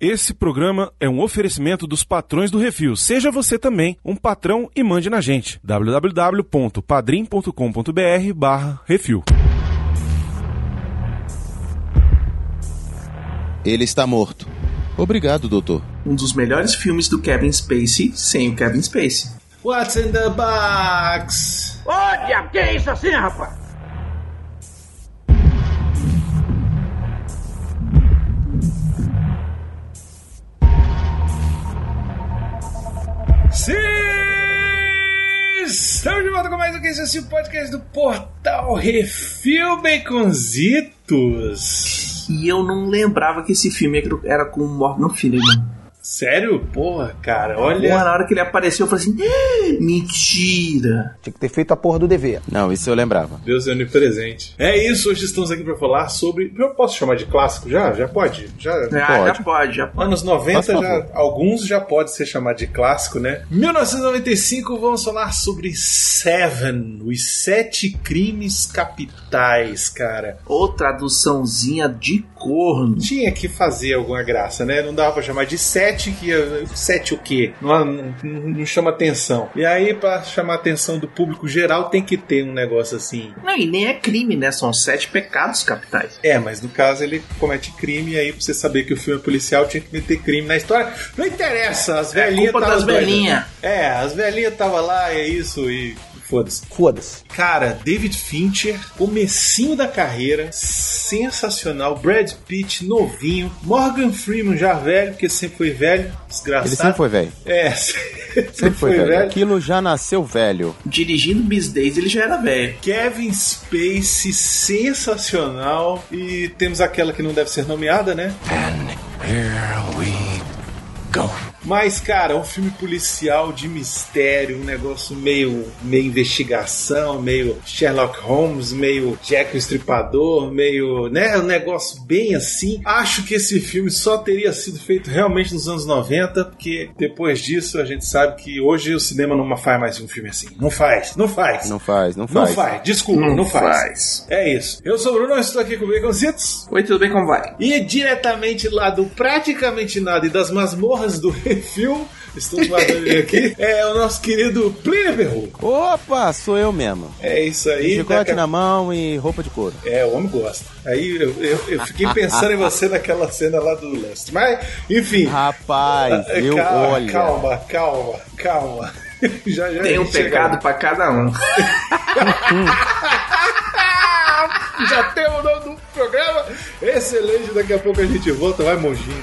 Esse programa é um oferecimento dos patrões do Refil. Seja você também um patrão e mande na gente. www.padrim.com.br barra Refil. Ele está morto. Obrigado, doutor. Um dos melhores filmes do Kevin Spacey sem o Kevin Spacey. What's in the box? Diabo, que é isso assim, rapaz? Sim! Estamos de volta com mais um que esse é o podcast do Portal Refil Baconzitos. E eu não lembrava que esse filme era com o Morgan Freeman. Sério? Porra, cara, olha. Porra, na hora que ele apareceu, eu falei assim: "Ah, mentira! Tinha que ter feito a porra do dever. Não, isso eu lembrava. Deus é onipresente. É isso, hoje estamos aqui para falar sobre. Eu posso chamar de clássico já? Já pode? Já Ah, Pode. já pode, já pode. Anos 90, Faz favor. já, alguns já pode ser chamado de clássico, né? 1995, vamos falar sobre Seven, os sete crimes capitais, cara. Ou traduçãozinha de corno. Tinha que fazer alguma graça, né? Não dava pra chamar de sete, que ia- sete o quê? Não, não- não chama atenção. E aí, pra chamar a atenção do público geral, tem que ter um negócio assim. Não, e nem é crime, né? São sete pecados capitais. É, mas no caso ele comete crime, e aí pra você saber que o filme é policial tinha que meter crime na história. Não interessa, as velhinhas É culpa das velhinhas. É, as velhinhas estavam lá, é isso, e foda-se. Foda-se. Cara, David Fincher, comecinho da carreira, sensacional. Brad Pitt novinho, Morgan Freeman já velho, porque sempre foi velho, desgraçado. Ele sempre foi velho. É, sempre, Sempre foi velho. Aquilo já nasceu velho. Dirigindo Bis Days, ele já era velho. Kevin Spacey, sensacional. E temos aquela que não deve ser nomeada, né? Here we go. Mas, cara, é um filme policial de mistério, um negócio meio, meio investigação, meio Sherlock Holmes, meio Jack o Estripador, meio, né, um negócio bem assim. Acho que esse filme só teria sido feito realmente nos anos 90, porque depois disso a gente sabe que hoje o cinema não faz mais um filme assim. Não faz, não faz. Não faz, não Não faz. faz, desculpa, não, faz. É isso. Eu sou o Bruno, estou aqui com o Baconzitos. Oi, tudo bem? Como vai? E diretamente lá do Praticamente Nada e das masmorras do Refil, estamos guardando ele aqui, é o nosso querido Plínio Perru. Opa, sou eu mesmo. É isso aí. Chicote daqui a- na mão e roupa de couro. É, o homem gosta. Aí eu, eu- eu fiquei pensando em você naquela cena lá do Lust. Mas, enfim. Rapaz, eu calma, olha. calma, calma, calma. Já, já Tem a um pecado pra cada um. Já temos o nome do programa. Excelente, daqui a pouco a gente volta. Vai, monjinho.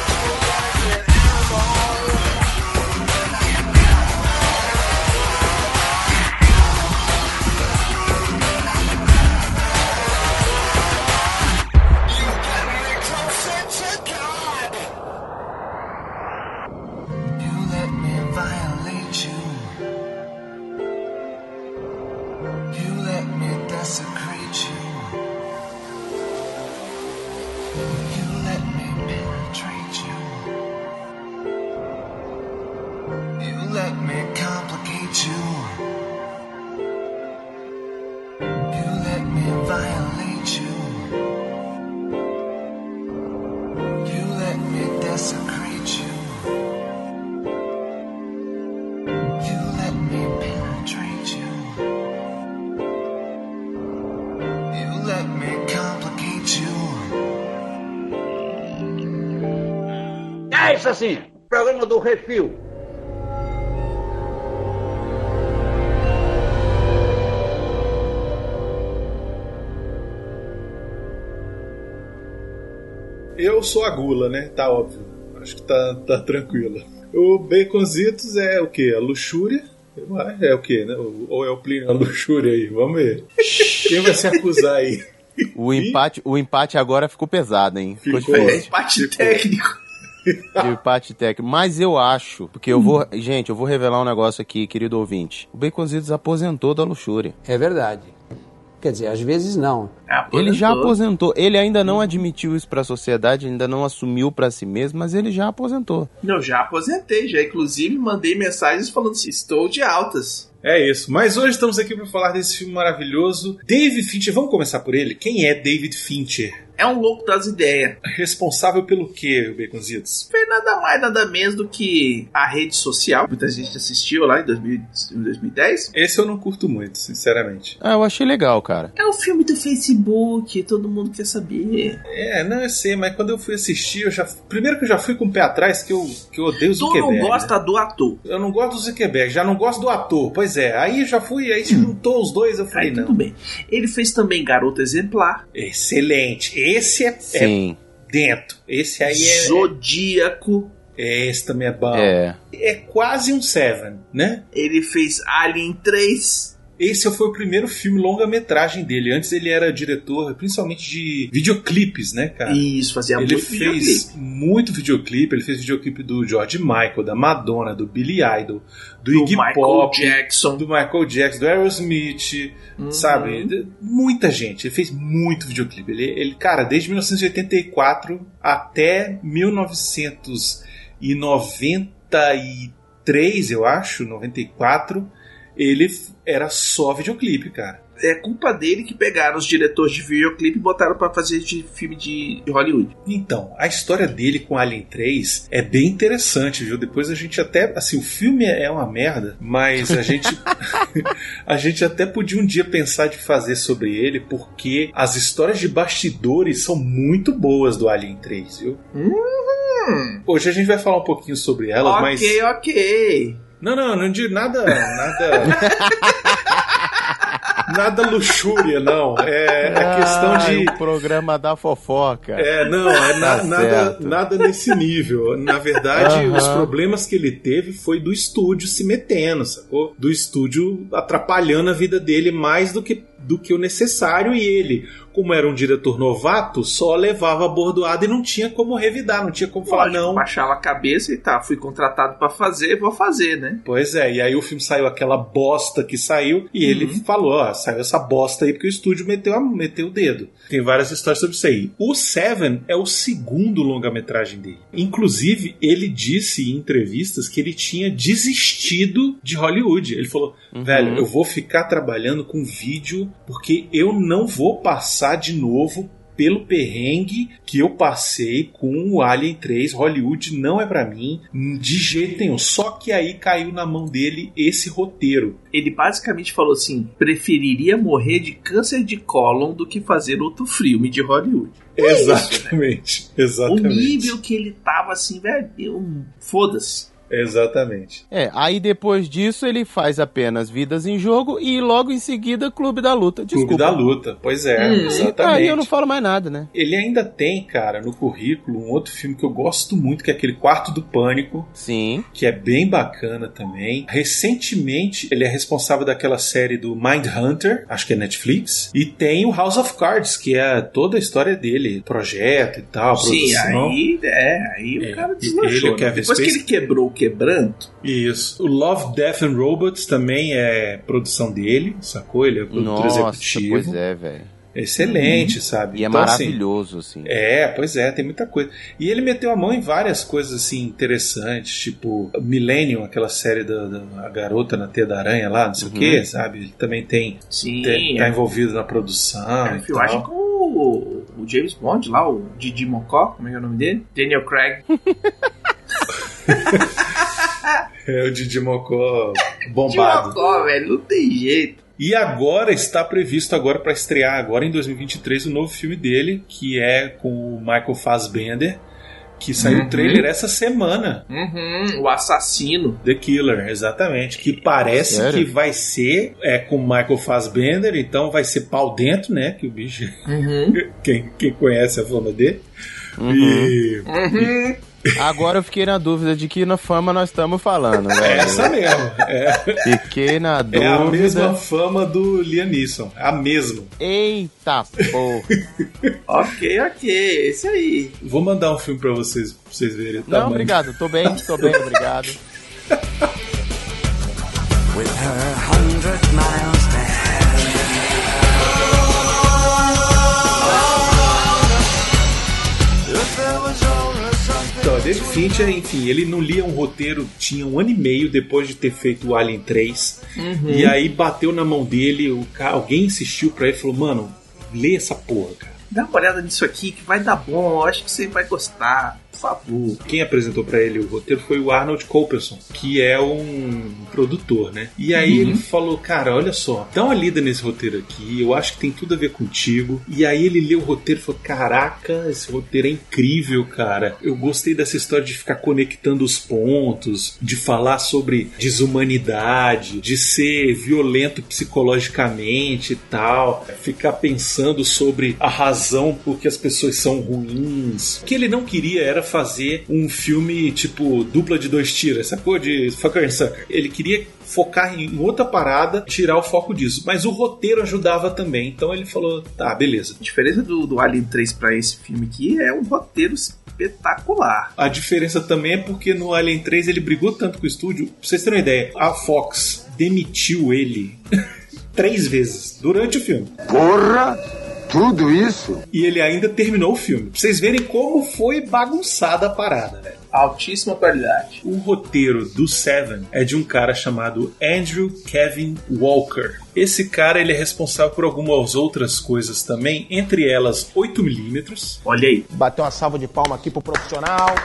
assim, programa do Refil. Eu sou a gula, né? Tá óbvio. Acho que tá, tá tranquilo. O Baconzitos é o quê? A luxúria? É o quê, né? Ou é o Plínio a luxúria aí? Vamos ver. Quem vai se acusar aí? O empate, o empate agora ficou pesado, hein? Ficou Ficou. É empate técnico. O empate técnico. Mas eu acho, porque eu vou. Gente, eu vou revelar um negócio aqui, querido ouvinte. O Baconzitos aposentou da luxúria. É verdade. Quer dizer, às vezes não. Ele já aposentou. Ele ainda não admitiu isso pra sociedade, ainda não assumiu pra si mesmo, mas ele já aposentou. Eu já aposentei, já inclusive mandei mensagens falando assim, estou de altas. É isso. Mas hoje estamos aqui para falar desse filme maravilhoso. David Fincher, vamos começar por ele? Quem é David Fincher? É um louco das ideias. Responsável pelo quê, Baconzitos? Foi nada mais, nada menos do que a rede social. Muita gente assistiu lá em 2000 em 2010. Esse eu não curto muito, sinceramente. Ah, eu achei legal, cara. É o filme do Facebook, todo mundo quer saber. É, não, eu sei, mas quando eu fui assistir, eu já. Primeiro que eu já fui com o pé atrás, que eu, que eu odeio o Tu Zuckerberg. não né? gosta do ator. Eu não gosto do Zuckerberg, já não gosto do ator. Pois é, aí já fui, aí se juntou os dois, eu falei, Aí não. tudo bem. Ele fez também Garota Exemplar, Excelente. Esse é, é Sim. dentro. Esse aí é, Zodíaco. é. Esse também é bom. É. É quase um Seven, né? Ele fez Alien 3. Esse foi o primeiro filme longa-metragem dele. Antes ele era diretor, principalmente de videoclipes, né, cara? Isso, fazia Ele muito fez videoclipe. muito videoclipe. Ele fez videoclipe do George Michael, da Madonna, do Billy Idol, do, Do Iggy Michael Pop, Jackson. do Michael Jackson, do Aerosmith, Uhum. sabe? Muita gente. Ele fez muito videoclipe. Ele, ele, cara, desde 1984 até 1993, eu acho, 94, ele era só videoclipe, cara. É culpa dele que pegaram os diretores de videoclipe e botaram pra fazer de filme de Hollywood. Então, a história dele com Alien 3 é bem interessante, viu? Depois a gente até. Assim, o filme é uma merda, mas a gente. a gente até podia um dia pensar de fazer sobre ele, porque as histórias de bastidores são muito boas do Alien 3, viu? Hoje a gente vai falar um pouquinho sobre elas, mas. ok, ok. Não, não, não digo nada. Nada. nada luxúria, não. É a questão de. O programa da fofoca. É, não, é na- Tá nada, nada nesse nível. Na verdade, Aham. os problemas que ele teve foi do estúdio se metendo, sacou? Do estúdio atrapalhando a vida dele mais do que, do que o necessário e ele, como era um diretor novato, só levava a bordoada e não tinha como revidar, não tinha como falar Lógico, não. Baixava a cabeça e tá, fui contratado pra fazer, vou fazer, né? Pois é, e aí o filme saiu aquela bosta que saiu e ele falou, ó, saiu essa bosta aí porque o estúdio meteu, a- meteu o dedo. Tem várias histórias sobre isso aí. O Seven é o segundo longa-metragem dele. Inclusive, ele disse em entrevistas que ele tinha desistido de Hollywood. Ele falou, velho, eu vou ficar trabalhando com vídeo porque eu não vou passar de novo pelo perrengue que eu passei com o Alien 3, Hollywood não é pra mim, de jeito nenhum. Só que aí caiu na mão dele esse roteiro. Ele basicamente falou assim: preferiria morrer de câncer de cólon do que fazer outro filme de Hollywood. Exatamente. O Exatamente. nível que ele tava assim, velho, eu- foda-se. Exatamente. É, aí depois disso ele faz apenas Vidas em Jogo e logo em seguida Clube da Luta. Desculpa. Clube da Luta, pois é, Hum, exatamente. Aí eu não falo mais nada, né? Ele ainda tem, cara, no currículo um outro filme que eu gosto muito, que é aquele Quarto do Pânico, Sim. que é bem bacana também. Recentemente, ele é responsável daquela série do Mindhunter, acho que é Netflix, e tem o House of Cards, que é toda a história dele, projeto e tal, Sim, produção. aí, é, aí o É, cara ele, deslanchou. o Kevin né? Depois que Spacey- ele quebrou o quebranto, Isso. O Love, Death and Robots também é produção dele, sacou? Ele é produtor Nossa, executivo. pois é, velho. Excelente, sabe? E é Então, assim, maravilhoso, assim. É, pois é, tem muita coisa. E ele meteu a mão em várias coisas assim interessantes, tipo Millennium, aquela série da, da a garota na teia da aranha lá, não sei o que, sabe? Ele também tem sim, te- tá é, envolvido na produção. é e filmagem tal. com o, o James Bond lá, o Didi Mocó, como é que é o nome dele? Daniel Craig. É o Didi Mocó Didi bombado. Mocó, velho, não tem jeito. E agora está previsto agora para estrear agora em 2023 o novo filme dele, que é com o Michael Fassbender, que saiu Uhum. o trailer essa semana. Uhum, o assassino. The Killer, exatamente. Que parece Sério? que vai ser é, com Michael Fassbender, então vai ser pau dentro, né? Que o bicho. Uhum. Quem, quem conhece a fama dele. Uhum. E. Uhum. Agora eu fiquei na dúvida de que na fama nós estamos falando, É velho. essa mesmo. É, Fiquei na é a mesma dúvida. fama do Liam Neeson. É a mesma. Eita porra. ok, ok, esse aí. Vou mandar um filme pra vocês, pra vocês verem Não, tamanho. obrigado. Tô bem, tô bem, obrigado. With her hundred miles Então, David Fincher, enfim, ele não lia um roteiro, tinha um ano e meio depois de ter feito o Alien 3. Uhum. E aí bateu na mão dele, o ca- alguém insistiu pra ele e falou: Mano, lê essa porra, cara. dá uma olhada nisso aqui que vai dar bom, eu acho que você vai gostar. Favor. Quem apresentou pra ele o roteiro foi o Arnold Coperson, que é um produtor, né? E aí Uhum. ele falou: Cara, olha só, dá uma lida nesse roteiro aqui, eu acho que tem tudo a ver contigo. E aí ele leu o roteiro e falou: Caraca, esse roteiro é incrível, cara. Eu gostei dessa história de ficar conectando os pontos, de falar sobre desumanidade, de ser violento psicologicamente e tal, ficar pensando sobre a razão por que as pessoas são ruins. O que ele não queria era fazer um filme tipo dupla de dois tiros, sacou? De fucker and sucker. Ele queria focar em outra parada, tirar o foco disso. Mas o roteiro ajudava também. Então ele falou: tá, beleza. A diferença do, do Alien 3 pra esse filme aqui é um roteiro espetacular. A diferença também é porque no Alien 3 ele brigou tanto com o estúdio. Pra vocês terem uma ideia, a Fox demitiu ele três vezes durante o filme. Porra! Tudo isso? E ele ainda terminou o filme. Pra vocês verem como foi bagunçada a parada, velho. Altíssima qualidade. O roteiro do Seven é de um cara chamado Andrew Kevin Walker. Esse cara ele é responsável por algumas outras coisas também, entre elas 8mm, Olha aí. Bater uma salva de palma aqui pro profissional.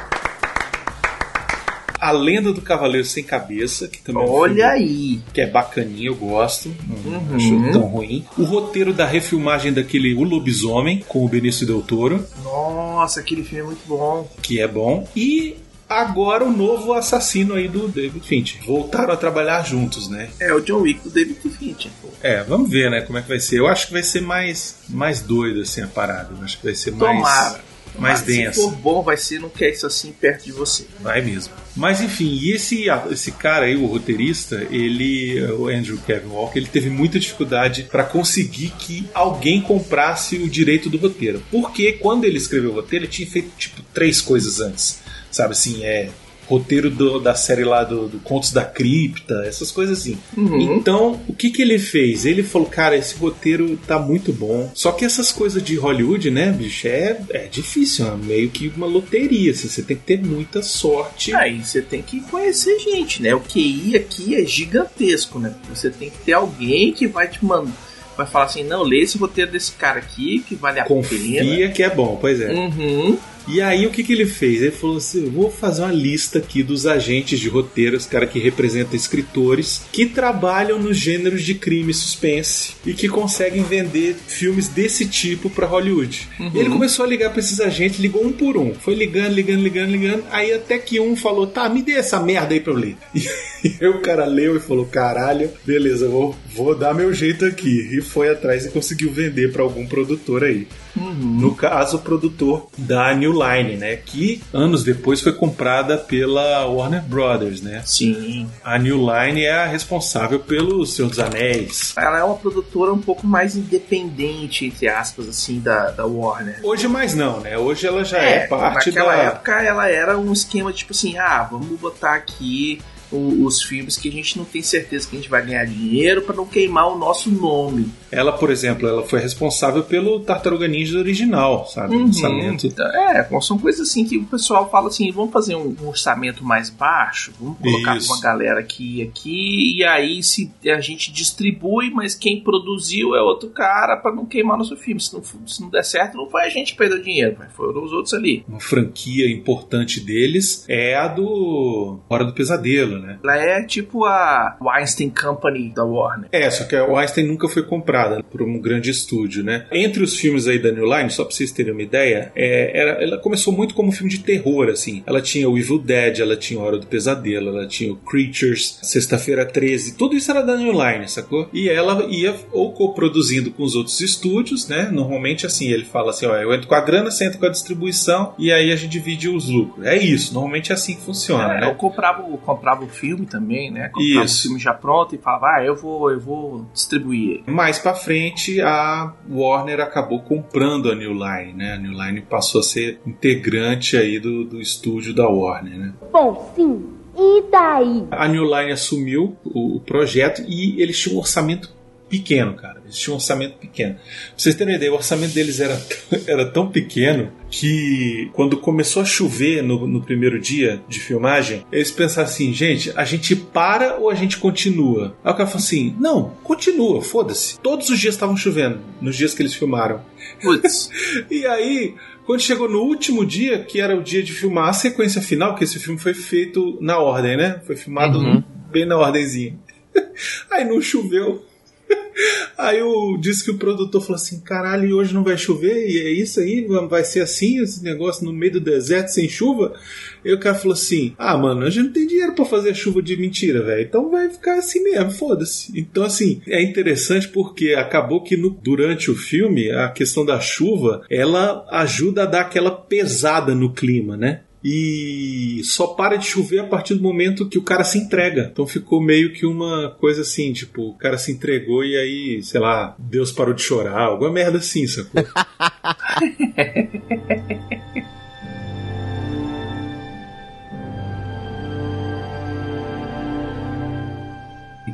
A Lenda do Cavaleiro Sem Cabeça, que também é um Olha aí. que é bacaninha, eu gosto, não Uhum. acho tão ruim. O roteiro da refilmagem daquele O Lobisomem, com o Benício Del Toro, Nossa, aquele filme é muito bom. que é bom. E agora o novo assassino aí do David Fincher. Voltaram a trabalhar juntos, né? É o John Wick do David Fincher. pô. É, vamos ver, né, como é que vai ser. Eu acho que vai ser mais, mais doido, assim, a parada. Eu acho que vai ser Tomara. mais Mas densa. Se for bom, vai ser não quer isso assim perto de você. Vai mesmo. Mas enfim, e esse, esse cara aí, o roteirista, ele, o Andrew Kevin Walker, ele teve muita dificuldade para conseguir que alguém comprasse o direito do roteiro. Porque quando ele escreveu o roteiro, ele tinha feito tipo três coisas antes. Sabe assim, é roteiro do- da série lá do, do Contos da Cripta, essas coisas assim. Uhum. Então, o que que ele fez? Ele falou, cara, esse roteiro tá muito bom. Só que essas coisas de Hollywood, né, bicho, é, é difícil, é meio que uma loteria, assim, você tem que ter muita sorte. Aí você tem que conhecer gente, né? O QI aqui é gigantesco, né? Você tem que ter alguém que vai te mandar. Vai falar assim, não, lê esse roteiro desse cara aqui, que vale a pena. Confia que é bom, pois é. Uhum. E aí o que, que ele fez? Ele falou assim: eu vou fazer uma lista aqui dos agentes de roteiro, os caras que representam escritores, que trabalham nos gêneros de crime e suspense e que conseguem vender filmes desse tipo pra Hollywood. E ele começou a ligar pra esses agentes, ligou um por um. Foi ligando, ligando, ligando, ligando. Aí até que um falou: tá, me dê essa merda aí pra eu ler. E aí o cara leu e falou: caralho, beleza, vou, vou dar meu jeito aqui. E foi atrás e conseguiu vender pra algum produtor aí. No caso, o produtor da New Line, né? Que anos depois foi comprada pela Warner Brothers, né? Sim. A New Line é a responsável pelo Senhor dos Anéis. Ela é uma produtora um pouco mais independente, entre aspas, assim, da, da Warner. Hoje mais não, né? Hoje ela já é, parte naquela da. época ela era um esquema tipo assim, ah, vamos botar aqui o- os filmes que a gente não tem certeza que a gente vai ganhar dinheiro pra não queimar o nosso nome. Ela, por exemplo, ela foi responsável pelo Tartaruga Ninja original, sabe? O lançamento. Então, é, são coisas assim que o pessoal fala assim, vamos fazer um, um orçamento mais baixo, vamos colocar Isso. uma galera aqui e aqui, e aí se a gente distribui, mas quem produziu é outro cara pra não queimar nosso filme. Se não, se não der certo, não foi a gente que perdeu dinheiro, mas foram os outros ali. Uma franquia importante deles é a do Hora do Pesadelo, né? Ela é tipo a Weinstein Company da Warner. É, só que a Weinstein nunca foi comprada por um grande estúdio, né? Entre os filmes aí da New Line, só pra vocês terem uma ideia, é, era- ela começou muito como um filme de terror, assim. Ela tinha o Evil Dead, ela tinha Hora do Pesadelo, ela tinha o Creatures, Sexta-feira 13, tudo isso era da New Line, sacou? E ela ia ou coproduzindo com os outros estúdios, né? Normalmente assim, ele fala assim, ó, eu entro com a grana, você entra com a distribuição e aí a gente divide os lucros. É isso, normalmente é assim que funciona, É, né? eu comprava, o- comprava o filme também, né? Comprava Isso. o filme já pronto e falava, ah, eu vou, eu vou distribuir. Mais pra frente, a Warner acabou comprando a New Line, né? A New Line passou a ser integrante aí do, do estúdio da Warner, né? Bom, sim. E daí? A New Line assumiu o, o projeto e eles tinham um orçamento pequeno, cara. Eles tinham um orçamento pequeno. Pra vocês terem uma ideia, o orçamento deles era, era tão pequeno que quando começou a chover no, no primeiro dia de filmagem, eles pensaram assim, gente, a gente para ou a gente continua? Aí o cara falou assim, não, continua, foda-se. Todos os dias estavam chovendo, nos dias que eles filmaram. Putz. E aí, quando chegou no último dia, que era o dia de filmar a sequência final, que esse filme foi feito na ordem, né? Foi filmado Uhum. bem na ordemzinha. Aí não choveu. Aí o, disse que o produtor falou assim: caralho, hoje não vai chover? E é isso aí? Vai ser assim, esse negócio no meio do deserto sem chuva? E o cara falou assim: ah, mano, a gente não tem dinheiro pra fazer chuva de mentira, velho. Então vai ficar assim mesmo, foda-se. Então, assim, é interessante porque acabou que no- durante o filme, a questão da chuva ela ajuda a dar aquela pesada no clima, né? E só para de chover a partir do momento que o cara se entrega. Então ficou meio que uma coisa assim, tipo, o cara se entregou e aí, sei lá, Deus parou de chorar, alguma merda assim, sacou?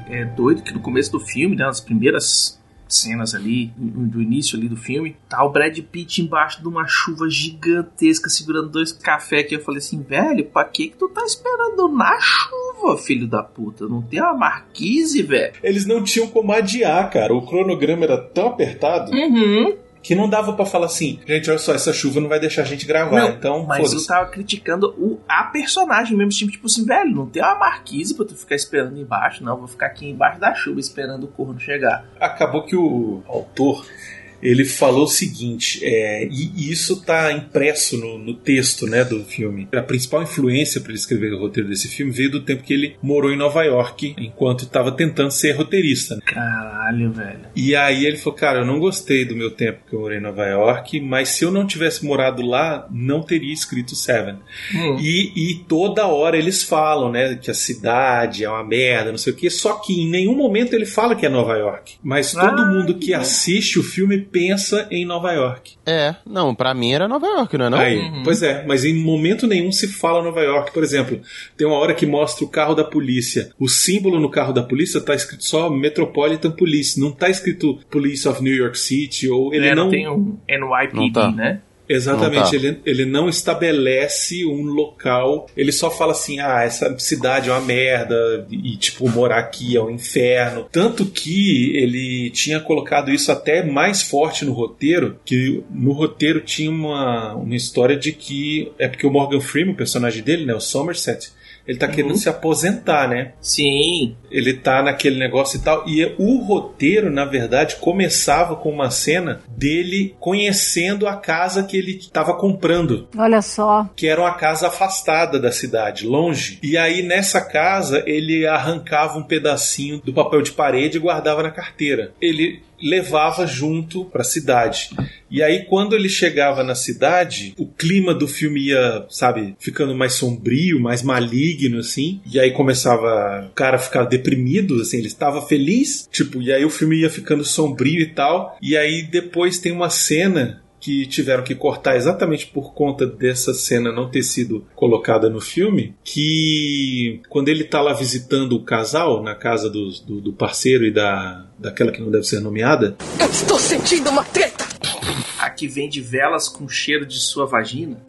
É doido que no começo do filme, né, nas primeiras cenas ali, do início ali do filme, tá o Brad Pitt embaixo de uma chuva gigantesca, segurando dois cafés que eu falei assim, velho, pra que que tu tá esperando na chuva, filho da puta? Não tem uma marquise, velho? Eles não tinham como adiar, cara. O cronograma era tão apertado Uhum. Que não dava pra falar assim, gente, olha só, essa chuva não vai deixar a gente gravar, Não, então Mas eu tava criticando o, a personagem mesmo, tipo, tipo assim, velho, não tem uma marquise pra tu ficar esperando embaixo, não. Vou ficar aqui embaixo da chuva esperando o corno chegar. acabou que o autor ele falou o seguinte, é, e e isso está impresso no, no texto né, do filme. A principal influência para ele escrever o roteiro desse filme veio do tempo que ele morou em Nova York, enquanto estava tentando ser roteirista. né? Caralho, velho. E aí ele falou, cara, eu não gostei do meu tempo que eu morei em Nova York, mas se eu não tivesse morado lá, não teria escrito Seven. Hum. E, e toda hora eles falam, né, que a cidade é uma merda, não sei o quê, só que em nenhum momento ele fala que é Nova York. Mas todo Ah, mundo que bom. assiste o filme pensa em Nova York. É, não, pra mim era Nova York, não é não? Aí, Uhum. pois é, mas em momento nenhum se fala Nova York. Por exemplo, tem uma hora que mostra o carro da polícia. O símbolo no carro da polícia tá escrito só Metropolitan Police, não tá escrito Police of New York City ou ele É, não, tem um NYPD, Não tá. né? Exatamente, Não tá. ele, ele não estabelece um local, ele só fala assim: ah, essa cidade é uma merda, e tipo, morar aqui é um inferno. Tanto que ele tinha colocado isso até mais forte no roteiro, que no roteiro tinha uma, uma história de que. É porque o Morgan Freeman, o personagem dele, né, o Somerset, ele tá querendo se aposentar, né? Sim. ele tá naquele negócio e tal. E o roteiro, na verdade, começava com uma cena dele conhecendo a casa que ele estava comprando, Olha só. que era uma casa afastada da cidade, longe. E aí nessa casa ele arrancava um pedacinho do papel de parede e guardava na carteira. Ele levava junto para a cidade. E aí quando ele chegava na cidade, o clima do filme ia, sabe, ficando mais sombrio, mais maligno assim. E aí começava o cara ficar deprimido, assim, ele estava feliz, tipo, e aí o filme ia ficando sombrio e tal. E aí depois tem uma cena que tiveram que cortar exatamente por conta dessa cena não ter sido colocada no filme, que quando ele tá lá visitando o casal na casa dos- do, do parceiro e da daquela que não deve ser nomeada, Eu estou sentindo uma treta! A que vende velas com cheiro de sua vagina.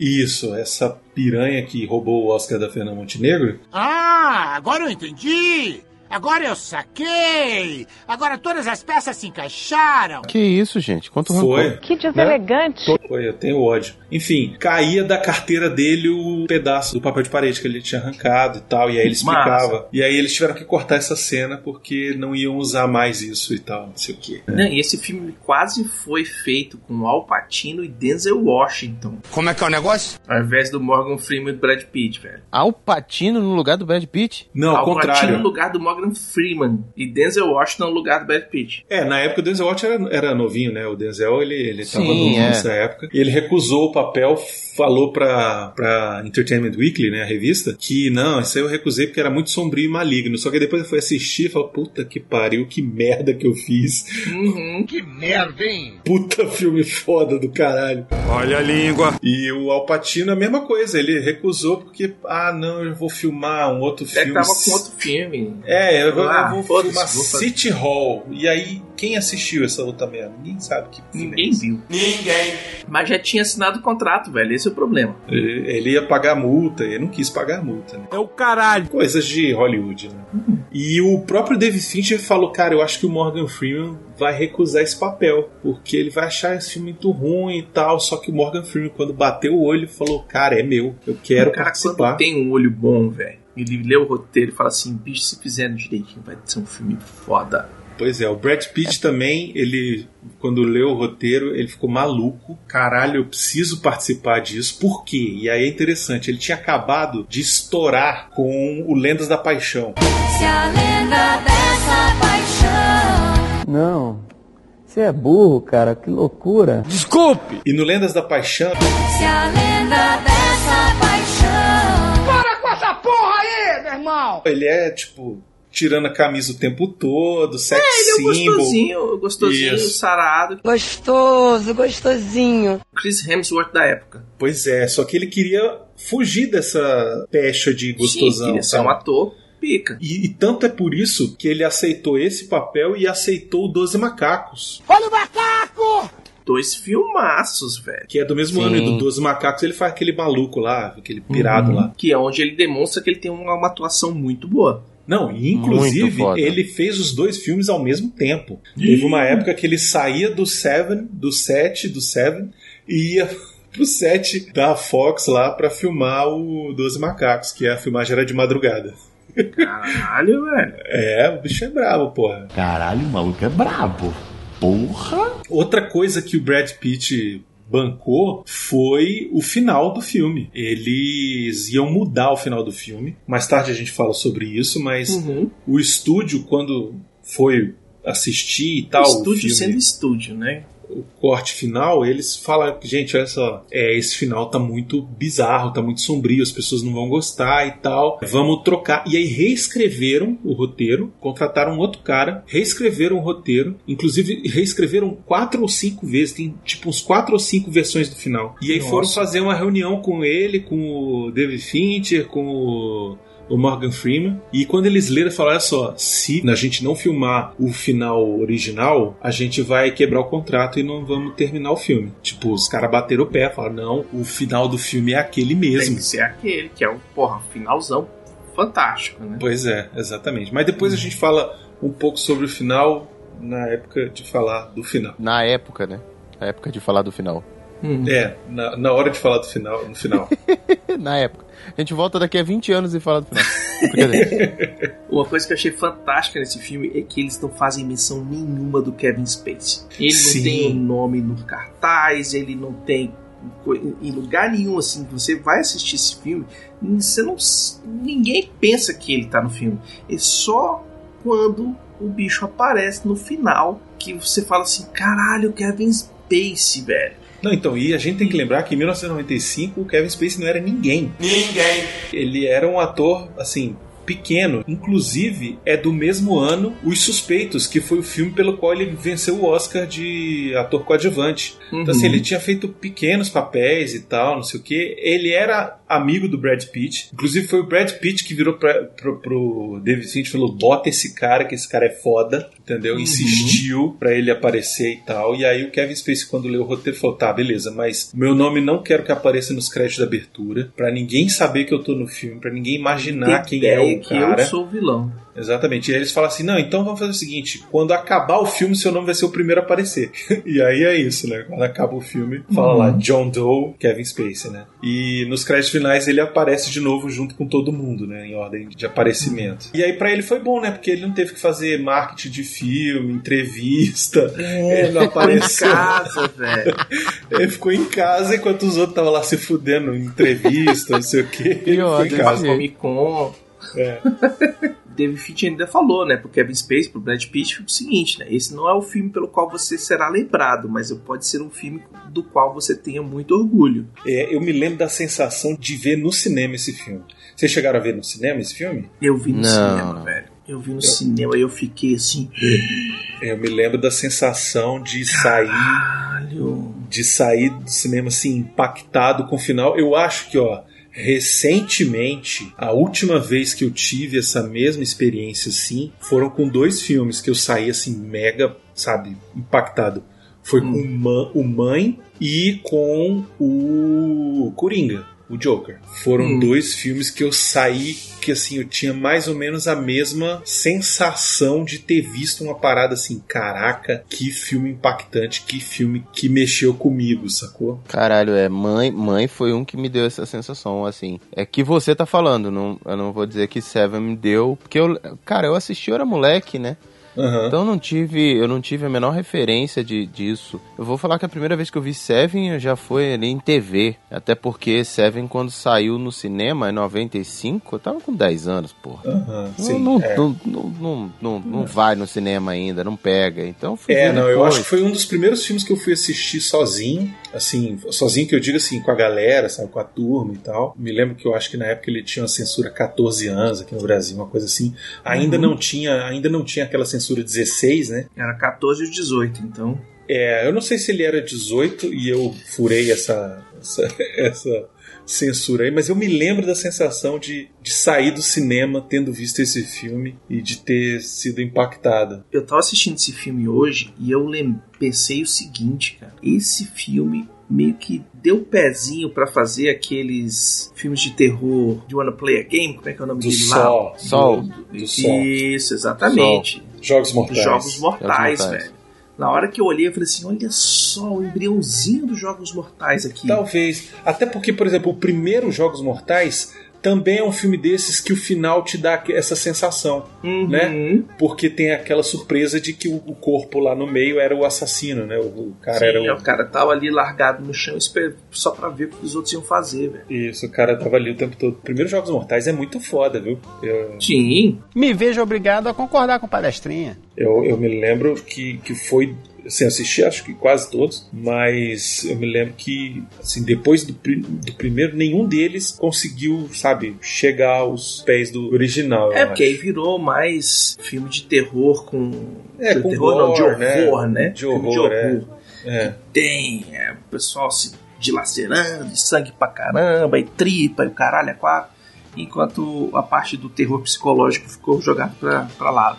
isso, essa piranha que roubou o Oscar da Fernanda Montenegro, Ah, agora eu entendi! Agora eu saquei! Agora todas as peças se encaixaram! Que isso, gente? Quanto foi, rancor. Que Né? deselegante. foi, eu tenho ódio. Enfim, caía da carteira dele o pedaço do papel de parede que ele tinha arrancado e tal, e aí ele explicava. E aí eles tiveram que cortar essa cena porque não iam usar mais isso e tal, não sei o quê. Né, E esse filme quase foi feito com Al Pacino e Denzel Washington, Como é que é o negócio? ao invés do Morgan Freeman e do Brad Pitt, velho. Al Pacino no lugar do Brad Pitt? Não, ao Al Pacino contrário. no lugar do Morgan Freeman e Denzel Washington no lugar do Brad Pitt. É, na época o Denzel Washington era, era novinho, né? O Denzel, ele, ele tava Sim, novo é. nessa época. E ele recusou o papel, falou pra, pra Entertainment Weekly, né? A revista, que não, isso aí eu recusei porque era muito sombrio e maligno. Só que depois eu fui assistir e falei, puta que pariu, que merda que eu fiz. Uhum. Que merda, hein? Puta filme foda do caralho. Olha a língua. E o Alpatino, a mesma coisa, ele recusou porque, ah, não, eu vou filmar um outro É que filme. tava com outro filme. É, É, eu, vou- Ah, eu vou foda-se, filmar vou fazer. City Hall. E aí, quem assistiu essa outra merda? Ninguém sabe que é Ninguém viu. Ninguém. Mas já tinha assinado o contrato, velho. Esse é o problema. Ele, ele ia pagar multa, ele não quis pagar multa, né? É o caralho. Coisas de Hollywood, né? E o próprio David Fincher falou, cara, eu acho que o Morgan Freeman vai recusar esse papel, porque ele vai achar esse filme muito ruim e tal. Só que o Morgan Freeman, quando bateu o olho, falou, cara, é meu, eu quero o cara, participar. tem um olho bom, velho, ele lê o roteiro e fala assim: bicho, se fizerem direitinho, vai ser um filme foda. Pois é, o Brad Pitt também, ele, quando leu o roteiro, ele ficou maluco. Caralho, eu preciso participar disso. Por quê? E aí é interessante, ele tinha acabado de estourar com o Lendas da Paixão. Se a lenda dessa paixão. Não. Você é burro, cara. Que loucura. Desculpe! E no Lendas da Paixão, Se a lenda dessa irmão! ele é tipo tirando a camisa o tempo todo, sex É, ele é um symbol. gostosinho, gostosinho, Isso. sarado. Gostoso, gostosinho. Chris Hemsworth da época. Pois é, só que ele queria fugir dessa pecha de Sim, gostosão. queria ser um ator pica. E, e tanto é por isso que ele aceitou esse papel e aceitou o Doze Macacos. Olha o macaco! Dois filmaços, velho. Que é do mesmo Sim. ano e do Doze Macacos, ele faz aquele maluco lá, aquele pirado lá. Que é onde ele demonstra que ele tem uma, uma atuação muito boa. Não, e inclusive ele fez os dois filmes ao mesmo tempo. Teve uma época que ele saía do Seven, do set, do Seven, e ia pro set da Fox lá pra filmar o Doze Macacos, que a filmagem era de madrugada. Caralho, velho. É, o bicho é bravo, porra. Caralho, o maluco é brabo. Porra! Outra coisa que o Brad Pitt bancou foi o final do filme. Eles iam mudar o final do filme. Mais tarde a gente fala sobre isso, mas Uhum. o estúdio, quando foi assistir e tal, o o estúdio filme, sendo estúdio, né? O corte final, eles falam, gente, olha só, é, esse final tá muito bizarro, tá muito sombrio, as pessoas não vão gostar e tal. Vamos trocar. E aí reescreveram o roteiro, contrataram um outro cara, reescreveram o roteiro, inclusive reescreveram quatro ou cinco vezes, tem tipo uns quatro ou cinco versões do final. E aí Nossa. foram fazer uma reunião com ele, com o David Fincher, com o o Morgan Freeman. E quando eles leram, falaram: olha só, se a gente não filmar o final original, a gente vai quebrar o contrato e não vamos terminar o filme. Tipo, os caras bateram o pé, falaram: não, o final do filme é aquele Tem mesmo. que ser aquele, que é um, porra, finalzão fantástico, né? Pois é, exatamente. Mas depois a gente fala um pouco sobre o final na época de falar do final. Na época, né? Na época de falar do final. Uhum. É, na, na hora de falar do final, no final. Na época. A gente volta daqui a 20 anos e fala do final. Uma coisa que eu achei fantástica nesse filme é que eles não fazem menção nenhuma do Kevin Spacey. Ele Sim. não tem o nome no cartaz, ele não tem em lugar nenhum assim. que Você vai assistir esse filme, você não, ninguém pensa que ele tá no filme. É só quando o bicho aparece no final que você fala assim: caralho, Kevin Spacey, velho. Não, então, e a gente tem que lembrar que em 1995 o Kevin Spacey não era ninguém. Ninguém. Ele era um ator, assim, pequeno. Inclusive, é do mesmo ano Os Suspeitos, que foi o filme pelo qual ele venceu o Oscar de ator coadjuvante. Então, assim, Uhum. ele tinha feito pequenos papéis e tal, não sei o que. Ele era amigo do Brad Pitt. Inclusive, foi o Brad Pitt que virou pra, pro, pro David Fincher e falou: bota esse cara, que esse cara é foda, entendeu? Uhum. Insistiu pra ele aparecer e tal. E aí o Kevin Spacey, quando leu o roteiro, falou: tá, beleza, mas meu nome não quero que apareça nos créditos da abertura, pra ninguém saber que eu tô no filme, pra ninguém imaginar quem é o que cara. eu sou o vilão. Exatamente. E aí eles falam assim: não, então vamos fazer o seguinte: quando acabar o filme, seu nome vai ser o primeiro a aparecer. e aí é isso, né? Quando acaba o filme, fala Uhum. lá John Doe, Kevin Spacey, né? E nos créditos finais ele aparece de novo junto com todo mundo, né? Em ordem de aparecimento. E aí pra ele foi bom, né? Porque ele não teve que fazer marketing de filme, entrevista. ele não Ficou em apareceu. casa, velho. Ele ficou em casa enquanto os outros estavam lá se fudendo entrevista, não sei o quê. Ele ficou em casa. Comic Con. É. David Fincher ainda falou, né, pro Kevin Spacey, pro Brad Pitt, o seguinte, né, esse não é o filme pelo qual você será lembrado, mas pode ser um filme do qual você tenha muito orgulho. É, eu me lembro da sensação de ver no cinema esse filme. Vocês chegaram a ver no cinema esse filme? Eu vi no Não, cinema, velho. Eu vi no cinema e eu fiquei assim, É, Eu me lembro da sensação de sair, caralho. de sair do cinema assim impactado com o final. Eu acho que, ó, recentemente, a última vez que eu tive essa mesma experiência assim, foram com dois filmes que eu saí assim mega, sabe, impactado. Foi com Ma- o Mãe e com o Coringa, o Joker. Foram Hum. dois filmes que eu saí que assim eu tinha mais ou menos a mesma sensação de ter visto uma parada assim, caraca, que filme impactante, que filme que mexeu comigo, sacou? Caralho, é, mãe, mãe foi um que me deu essa sensação, assim. É que você tá falando, não, eu não vou dizer que Seven me deu, porque eu, cara, eu assisti, eu era moleque, né? Aham. Então eu não tive, eu não tive a menor referência de, disso. Eu vou falar que a primeira vez que eu vi Seven já foi ali em TV. Até porque Seven, quando saiu no cinema em 95, eu tava com 10 anos, porra. Aham, Não, sim, não, é. não, não, não, não, não vai no cinema ainda, não pega. Então fui É, não, eu depois. acho que foi um dos primeiros filmes que eu fui assistir sozinho, assim, sozinho que eu digo assim, com a galera, sabe, com a turma e tal. Me lembro que eu acho que na época ele tinha uma censura 14 anos aqui no Brasil, uma coisa assim. Ainda Uhum. não tinha, ainda não tinha aquela censura 16, né? Era 14 e 18, então. É, eu não sei se ele era 18 e eu furei essa, essa, essa censura aí, mas eu me lembro da sensação de, de sair do cinema tendo visto esse filme e de ter sido impactado. Eu tava assistindo esse filme hoje e eu pensei o seguinte, cara. Esse filme meio que deu pezinho pra fazer aqueles filmes de terror de Wanna Play a Game, como é que é o nome Do dele Sol. lá? Sol. Do Sol. Isso, exatamente. Jogos Mortais. Jogos Mortais, Jogos Mortais. velho. Na hora que eu olhei, eu falei assim: olha só o embriãozinho dos Jogos Mortais aqui. Talvez. Até porque, por exemplo, o primeiro Jogos Mortais também é um filme desses que o final te dá essa sensação, Uhum. né? Porque tem aquela surpresa de que o corpo lá no meio era o assassino, né? O, cara Sim, era é, o. o cara tava ali largado no chão só pra ver o que os outros iam fazer, velho. Isso, o cara tava ali o tempo todo. Primeiro Jogos Mortais é muito foda, viu? Eu, Sim. Me vejo obrigado a concordar com o palestrinha. eu, eu me lembro que, que foi. Assim, assisti acho que quase todos, mas eu me lembro que, assim, depois do, pri- do primeiro, nenhum deles conseguiu, sabe, chegar aos pés do original. É, porque acho. aí virou mais filme de terror com. É, de com terror não, de né? horror, né? De Filme horror, é. É. Tem é, o pessoal se dilacerando, e sangue pra caramba, e tripa, e o caralho é quatro. Enquanto a parte do terror psicológico ficou jogado pra, pra lado.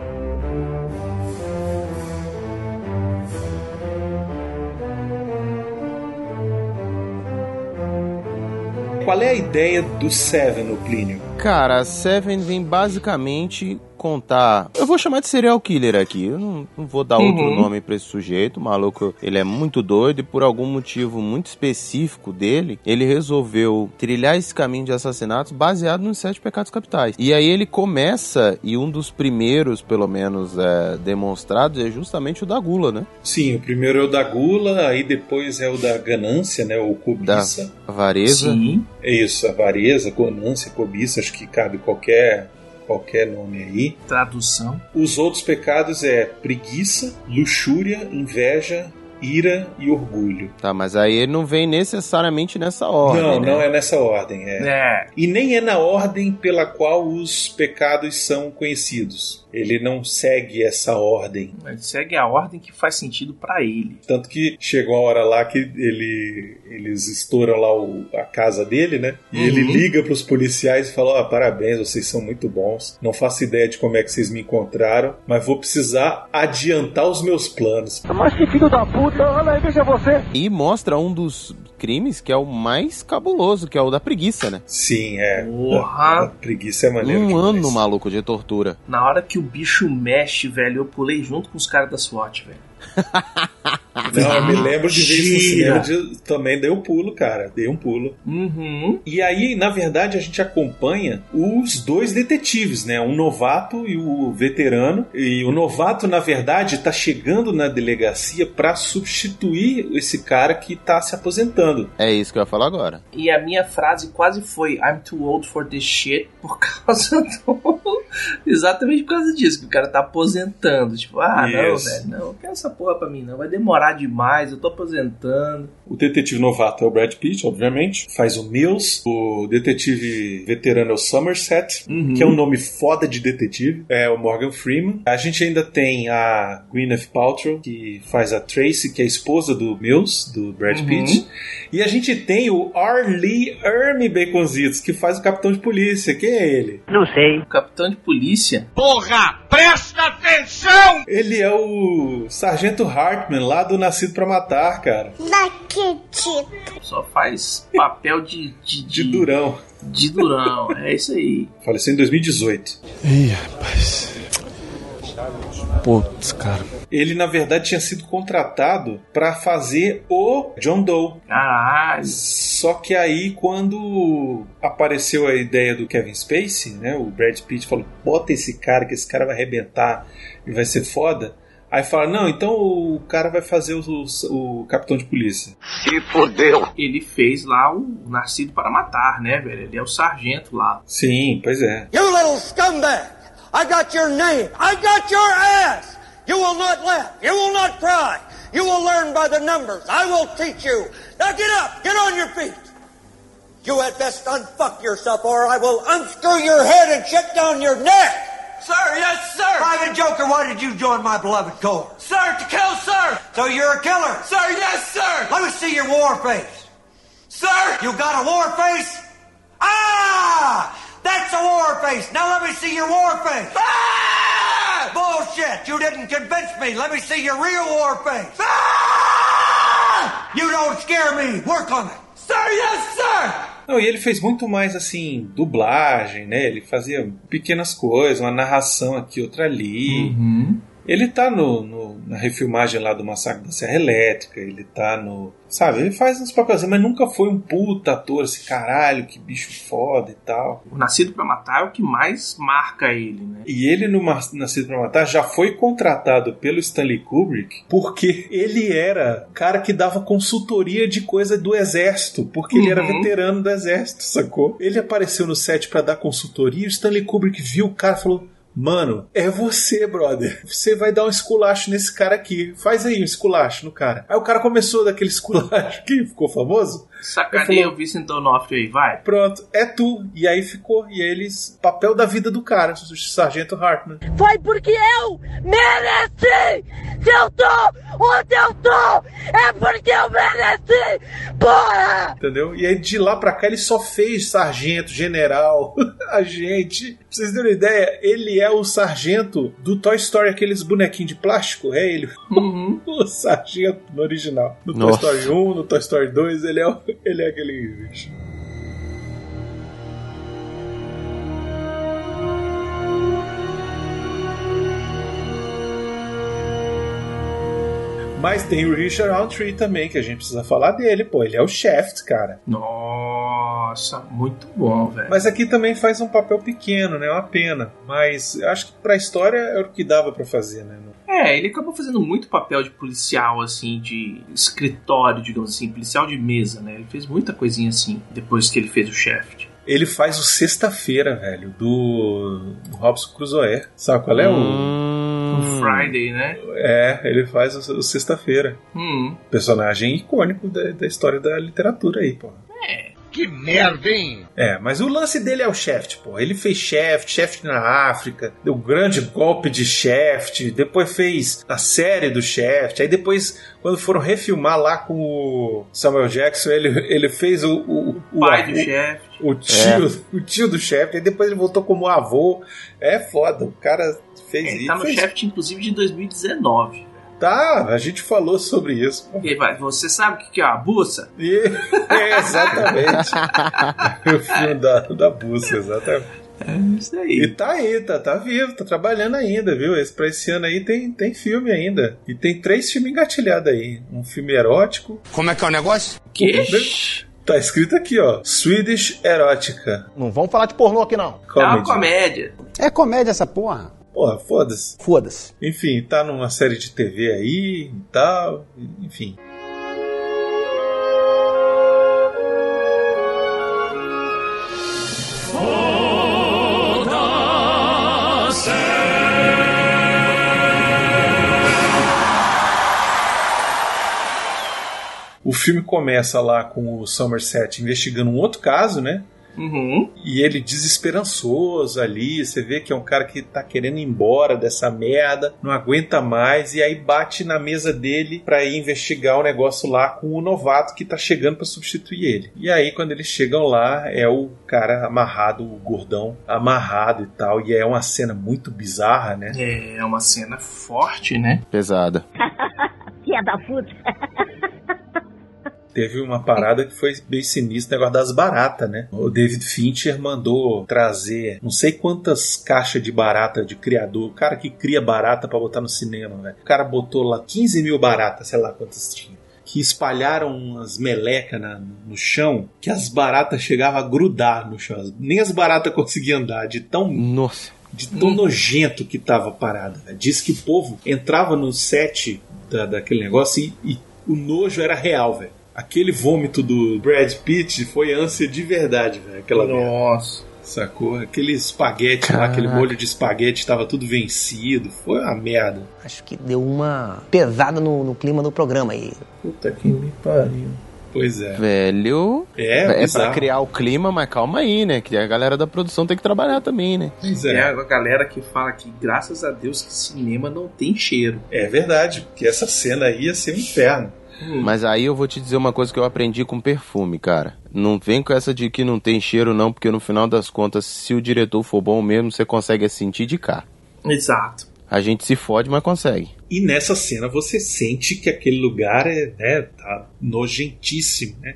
Qual é a ideia do Seven, o Plínio? Cara, Seven vem basicamente contar. Eu vou chamar de serial killer aqui. Eu não, não vou dar outro Uhum. nome pra esse sujeito. O maluco, ele é muito doido e por algum motivo muito específico dele, ele resolveu trilhar esse caminho de assassinatos baseado nos sete pecados capitais. E aí ele começa, e um dos primeiros, pelo menos, é, demonstrados é justamente o da gula, né? Sim, o primeiro é o da gula, aí depois é o da ganância, né? O cobiça. Avareza. Sim. É isso, avareza, ganância, cobiça, acho que cabe qualquer qualquer nome aí. Tradução. Os outros pecados é preguiça, luxúria, inveja, ira e orgulho. Tá, mas aí ele não vem necessariamente nessa ordem. não, né? não é nessa ordem, é. É. E nem é na ordem pela qual os pecados são conhecidos. Ele não segue essa ordem. Mas segue a ordem que faz sentido pra ele. Tanto que chegou a hora lá que ele, eles estouram lá o- a casa dele, né? E Uhum. ele liga pros policiais e fala: Ó, parabéns, vocês são muito bons. Não faço ideia de como é que vocês me encontraram, mas vou precisar adiantar os meus planos. Mas que filho da puta, olha aí, veja você. E mostra um dos crimes que é o mais cabuloso, que é o da preguiça, né? Sim, é. Porra. A, a preguiça é maneiro. Um demais. ano maluco de tortura. Na hora que o bicho mexe, velho, eu pulei junto com os caras da SWAT, velho. Não, eu me lembro de ver isso no cinema, de- também dei um pulo, cara, dei um pulo. Uhum. E aí, na verdade, a gente acompanha os dois detetives, né? Um novato e o veterano. E o novato, na verdade, tá chegando na delegacia pra substituir esse cara que tá se aposentando. É isso que eu ia falar agora. E a minha frase quase foi I'm too old for this shit por causa do. Exatamente por causa disso, que o cara tá aposentando. Tipo, ah, não, Isso. velho, não, não quero essa porra pra mim, não. Vai demorar demais, eu tô aposentando. O detetive novato é o Brad Pitt, obviamente. Faz o Mills. O detetive veterano é o Somerset, Uhum. que é um nome foda de detetive. É o Morgan Freeman. A gente ainda tem a Gwyneth Paltrow, que faz a Tracy, que é a esposa do Mills, do Brad Uhum. Pitt. E a gente tem o R. Lee Ermey Baconzitos, que faz o capitão de polícia. Quem é ele? Não sei. O capitão de polícia. Porra, presta atenção! Ele é o Sargento Hartman, lá do Nascido pra Matar, cara. Só faz papel de. De, De durão. De durão, é isso aí. Faleceu em 2018. Ih, rapaz. Putz, cara. Ele, na verdade, tinha sido contratado pra fazer o John Doe. Caralho. Só que aí, quando apareceu a ideia do Kevin Spacey, né? O Brad Pitt falou: bota esse cara, que esse cara vai arrebentar e vai ser foda. Aí fala: não, então o cara vai fazer o, o, o capitão de polícia. Se fodeu. Ele fez lá o Nascido para Matar, né, velho? Ele é o sargento lá. Sim, pois é. You little scumbag! I got your name. I got your ass! You will not laugh. You will not cry. You will learn by the numbers. I will teach you. Now get up. Get on your feet. You had best unfuck yourself or I will unscrew your head and check down your neck. Sir, yes, sir. Private Joker, why did you join my beloved corps? Sir, to kill, sir. So you're a killer? Sir, yes, sir. Let me see your war face. Sir! You got a war face? Ah! That's a war face. Now let me see your war face. Ah! Bullshit. You didn't convince me. Let me see your real war face. Ah! You don't scare me. Work on it. Sir, yes, sir. Não, e ele fez muito mais assim, dublagem, né? Ele fazia pequenas coisas, uma narração aqui, outra ali. Uhum. Ele tá no, no- na refilmagem lá do Massacre da Serra Elétrica, ele tá no. Sabe, ele faz uns papéis, mas nunca foi um puta ator, assim, caralho, que bicho foda e tal. O Nascido para Matar é o que mais marca ele, né? E ele no Nascido pra Matar já foi contratado pelo Stanley Kubrick porque ele era o cara que dava consultoria de coisa do exército, porque ele era Uhum. veterano do exército, sacou? Ele apareceu no set pra dar consultoria, e o Stanley Kubrick viu o cara e falou: Mano, é você, brother. Você vai dar um esculacho nesse cara aqui. Faz aí um esculacho no cara. Aí o cara começou daquele esculacho que ficou famoso. Sacaneia o Vincent D'Onofrio aí, vai. Pronto, é tu. E aí ficou. E aí eles. Papel da vida do cara, o Sargento Hartman. Foi porque eu mereci! Se eu tô onde eu tô, é porque eu mereci! Porra! Entendeu? E aí de lá pra cá ele só fez sargento, general, agente. Pra vocês terem uma ideia, ele é o sargento do Toy Story, aqueles bonequinhos de plástico. É ele. o sargento no original. No Nossa. Toy Story 1, no Toy Story 2, ele é, o- ele é aquele bicho. Mas tem o Richard Roundtree também, que a gente precisa falar dele, pô. Ele é o Shaft, cara. Nossa, muito bom, velho. Mas aqui também faz um papel pequeno, né? Uma pena. Mas eu acho que pra história era o que dava pra fazer, né? É, ele acabou fazendo muito papel de policial, assim, de escritório, digamos assim, policial de mesa, né? Ele fez muita coisinha assim, depois que ele fez o Shaft. Ele faz o Sexta-feira, velho, do, do Robson Crusoe. Sabe qual é o... O Friday, né? É, ele faz o, o Sexta-feira. Hum. Personagem icônico da, da história da literatura aí, pô. Que merda, hein? É, mas o lance dele é o Shaft, pô. Ele fez Shaft, Shaft na África, deu um grande golpe de Shaft, depois fez a série do Shaft, aí depois, quando foram refilmar lá com o Samuel Jackson, ele, ele fez o. O, o Pai do o- Shaft. O tio, o tio do Shaft, aí depois ele voltou como avô. É foda, o cara fez Ele isso. tá no fez- Shaft, inclusive, de 2019. Tá, a gente falou sobre isso. E vai, você sabe o que que é uma buça? E- é, exatamente. o filme da, da Bussa, exatamente. É isso aí. E tá aí, tá, tá vivo, tá trabalhando ainda, viu? Esse, pra esse ano aí tem, tem filme ainda. E tem três filmes engatilhados aí. Um filme erótico. Como é que é o negócio? Que? Tá escrito aqui, ó. Swedish Erótica. Não vamos falar de pornô aqui, não. É uma comédia. É comédia essa porra. Porra, foda-se. Foda-se. Enfim, tá numa série de TV aí e tal. Enfim. O filme começa lá com o Somerset investigando um outro caso, né? Uhum. E ele desesperançoso ali, você vê que é um cara que tá querendo ir embora dessa merda, não aguenta mais, e aí bate na mesa dele pra ir investigar o negócio lá com o novato que tá chegando pra substituir ele. E aí, quando eles chegam lá, é o cara amarrado, o gordão amarrado e tal, e é uma cena muito bizarra, né? É uma cena forte, né? Pesada. Filha da puta. Teve uma parada que foi bem sinistra, o negócio das baratas, né? O David Fincher mandou trazer não sei quantas caixas de barata de criador. O cara que cria barata pra botar no cinema, velho. O cara botou lá 15 mil baratas, sei lá quantas tinha. Que espalharam umas melecas no chão que as baratas chegavam a grudar no chão. Nem as baratas conseguiam andar, de tão Nossa. de tão nojento que tava a parada. velho. Diz que o povo entrava no set da, daquele negócio e, e o nojo era real, velho. Aquele vômito do Brad Pitt foi ânsia de verdade, velho. Aquela merda. Nossa. Sacou? Aquele espaguete lá, Caraca. aquele molho de espaguete tava tudo vencido. Foi uma merda. Acho que deu uma pesada no, no clima do programa aí. Puta que me pariu. Pois é. Velho. É, É, pra criar o clima, mas calma aí, né? Que a galera da produção tem que trabalhar também, né? Pois É é. a galera que fala que, graças a Deus, que cinema não tem cheiro. É verdade, porque essa cena aí ia ser um inferno. Mas aí eu vou te dizer uma coisa que eu aprendi com perfume, cara. Não vem com essa de que não tem cheiro, não, porque no final das contas, se o diretor for bom mesmo, você consegue sentir de cá. Exato. A gente se fode, mas consegue. E nessa cena você sente que aquele lugar é, né, tá nojentíssimo, né?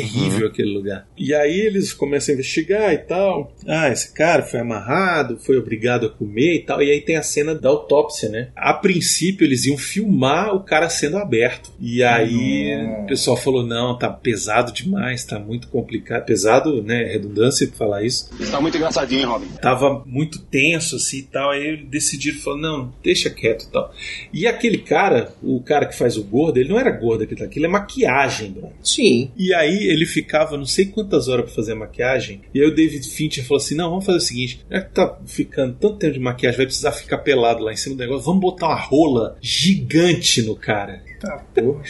Terrível aquele lugar. E aí eles começam a investigar e tal. Ah, esse cara foi amarrado, foi obrigado a comer e tal. E aí tem a cena da autópsia, né? A princípio eles iam filmar o cara sendo aberto. E aí o pessoal falou: não, tá pesado demais, tá muito complicado. Pesado, né? Redundância pra falar isso. Tá muito engraçadinho, hein, Robin? Tava muito tenso assim e tal. Aí eles decidiram, falou, não, deixa quieto e tal. E aquele cara, o cara que faz o gordo, ele não era gordo aquilo, aquilo é maquiagem, bro. Sim. E aí ele ficava não sei quantas horas pra fazer a maquiagem. E aí o David Fincher falou assim: não, vamos fazer o seguinte: já que tá ficando tanto tempo de maquiagem, vai precisar ficar pelado lá em cima do negócio, vamos botar uma rola gigante no cara. Tá, porra.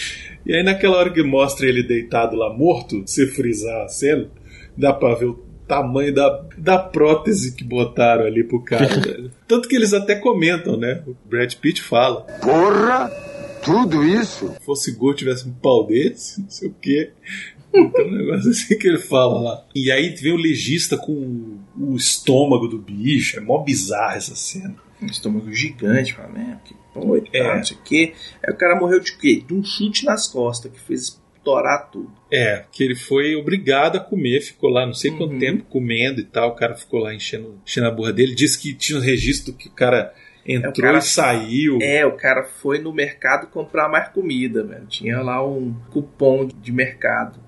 E aí naquela hora que mostra ele deitado lá morto, se frisar a cena, dá pra ver o tamanho da, da prótese que botaram ali pro cara. velho. Tanto que eles até comentam, né? O Brad Pitt fala. Porra! Tudo isso? Se fosse gordo, tivesse um pau desse, não sei o quê. Então, um negócio assim que ele fala lá. E aí vem o legista com o estômago do bicho. É mó bizarra essa cena. Um estômago gigante, fala, né? Que pô, e É. não sei o quê. Aí o cara morreu de quê? De um chute nas costas que fez estourar tudo. É, que ele foi obrigado a comer, ficou lá não sei quanto Uhum. tempo comendo e tal. O cara ficou lá enchendo, enchendo a burra dele. Disse que tinha um registro que o cara entrou É, o cara- e saiu. É, o cara foi no mercado comprar mais comida, velho. Tinha lá um cupom de mercado.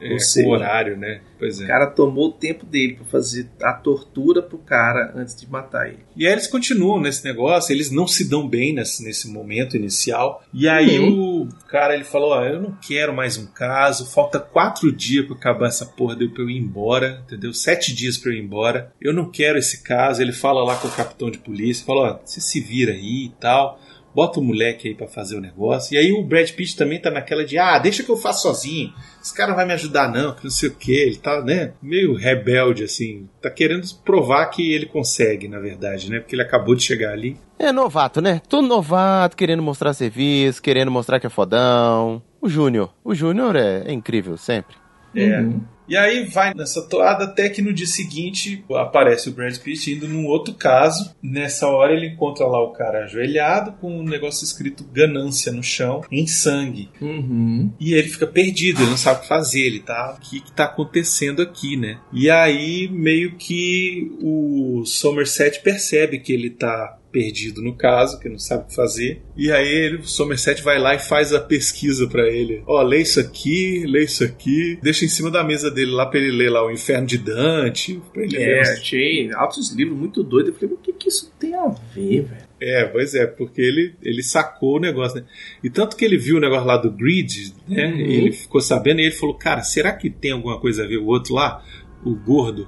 É, seja, horário, né? Pois é. O cara tomou o tempo dele pra fazer a tortura pro cara antes de matar ele. E aí eles continuam nesse negócio, eles não se dão bem nesse, nesse momento inicial. E aí o cara ele falou: ó, eu não quero mais um caso, falta quatro dias pra acabar essa porra de eu pra eu ir embora, entendeu? Sete dias pra eu ir embora. Eu não quero esse caso. Ele fala lá com o capitão de polícia, fala: ó, você se vira aí e tal. Bota o moleque aí pra fazer o negócio. E aí o Brad Pitt também tá naquela de, ah, deixa que eu faço sozinho. Esse cara não vai me ajudar não, que não sei o que. Ele tá, né, meio rebelde, assim. Tá querendo provar que ele consegue, na verdade, né? Porque ele acabou de chegar ali. É novato, né? Todo novato, querendo mostrar serviço, querendo mostrar que é fodão. O Júnior. O Júnior é, é incrível, sempre. É. Uhum. E aí vai nessa toada até que no dia seguinte aparece o Brad Pitt indo num outro caso. Nessa hora ele encontra lá o cara ajoelhado com um negócio escrito ganância no chão, em sangue. Uhum. E ele fica perdido, ele não sabe o que fazer, ele tá. O que, que tá acontecendo aqui, né? E aí meio que o Somerset percebe que ele tá perdido no caso, que não sabe o que fazer. E aí ele, o Somerset vai lá e faz a pesquisa para ele. Ó, lê isso aqui, lê isso aqui. Deixa em cima da mesa dele lá pra ele ler lá o Inferno de Dante. Pra ele É, ler. achei altos livros muito doidos. Eu falei, o que, que isso tem a ver, velho? É, pois é, porque ele, ele sacou o negócio, né? E tanto que ele viu o negócio lá do Grid, né? Uhum. Ele ficou sabendo e ele falou, cara, será que tem alguma coisa a ver o outro lá? O gordo?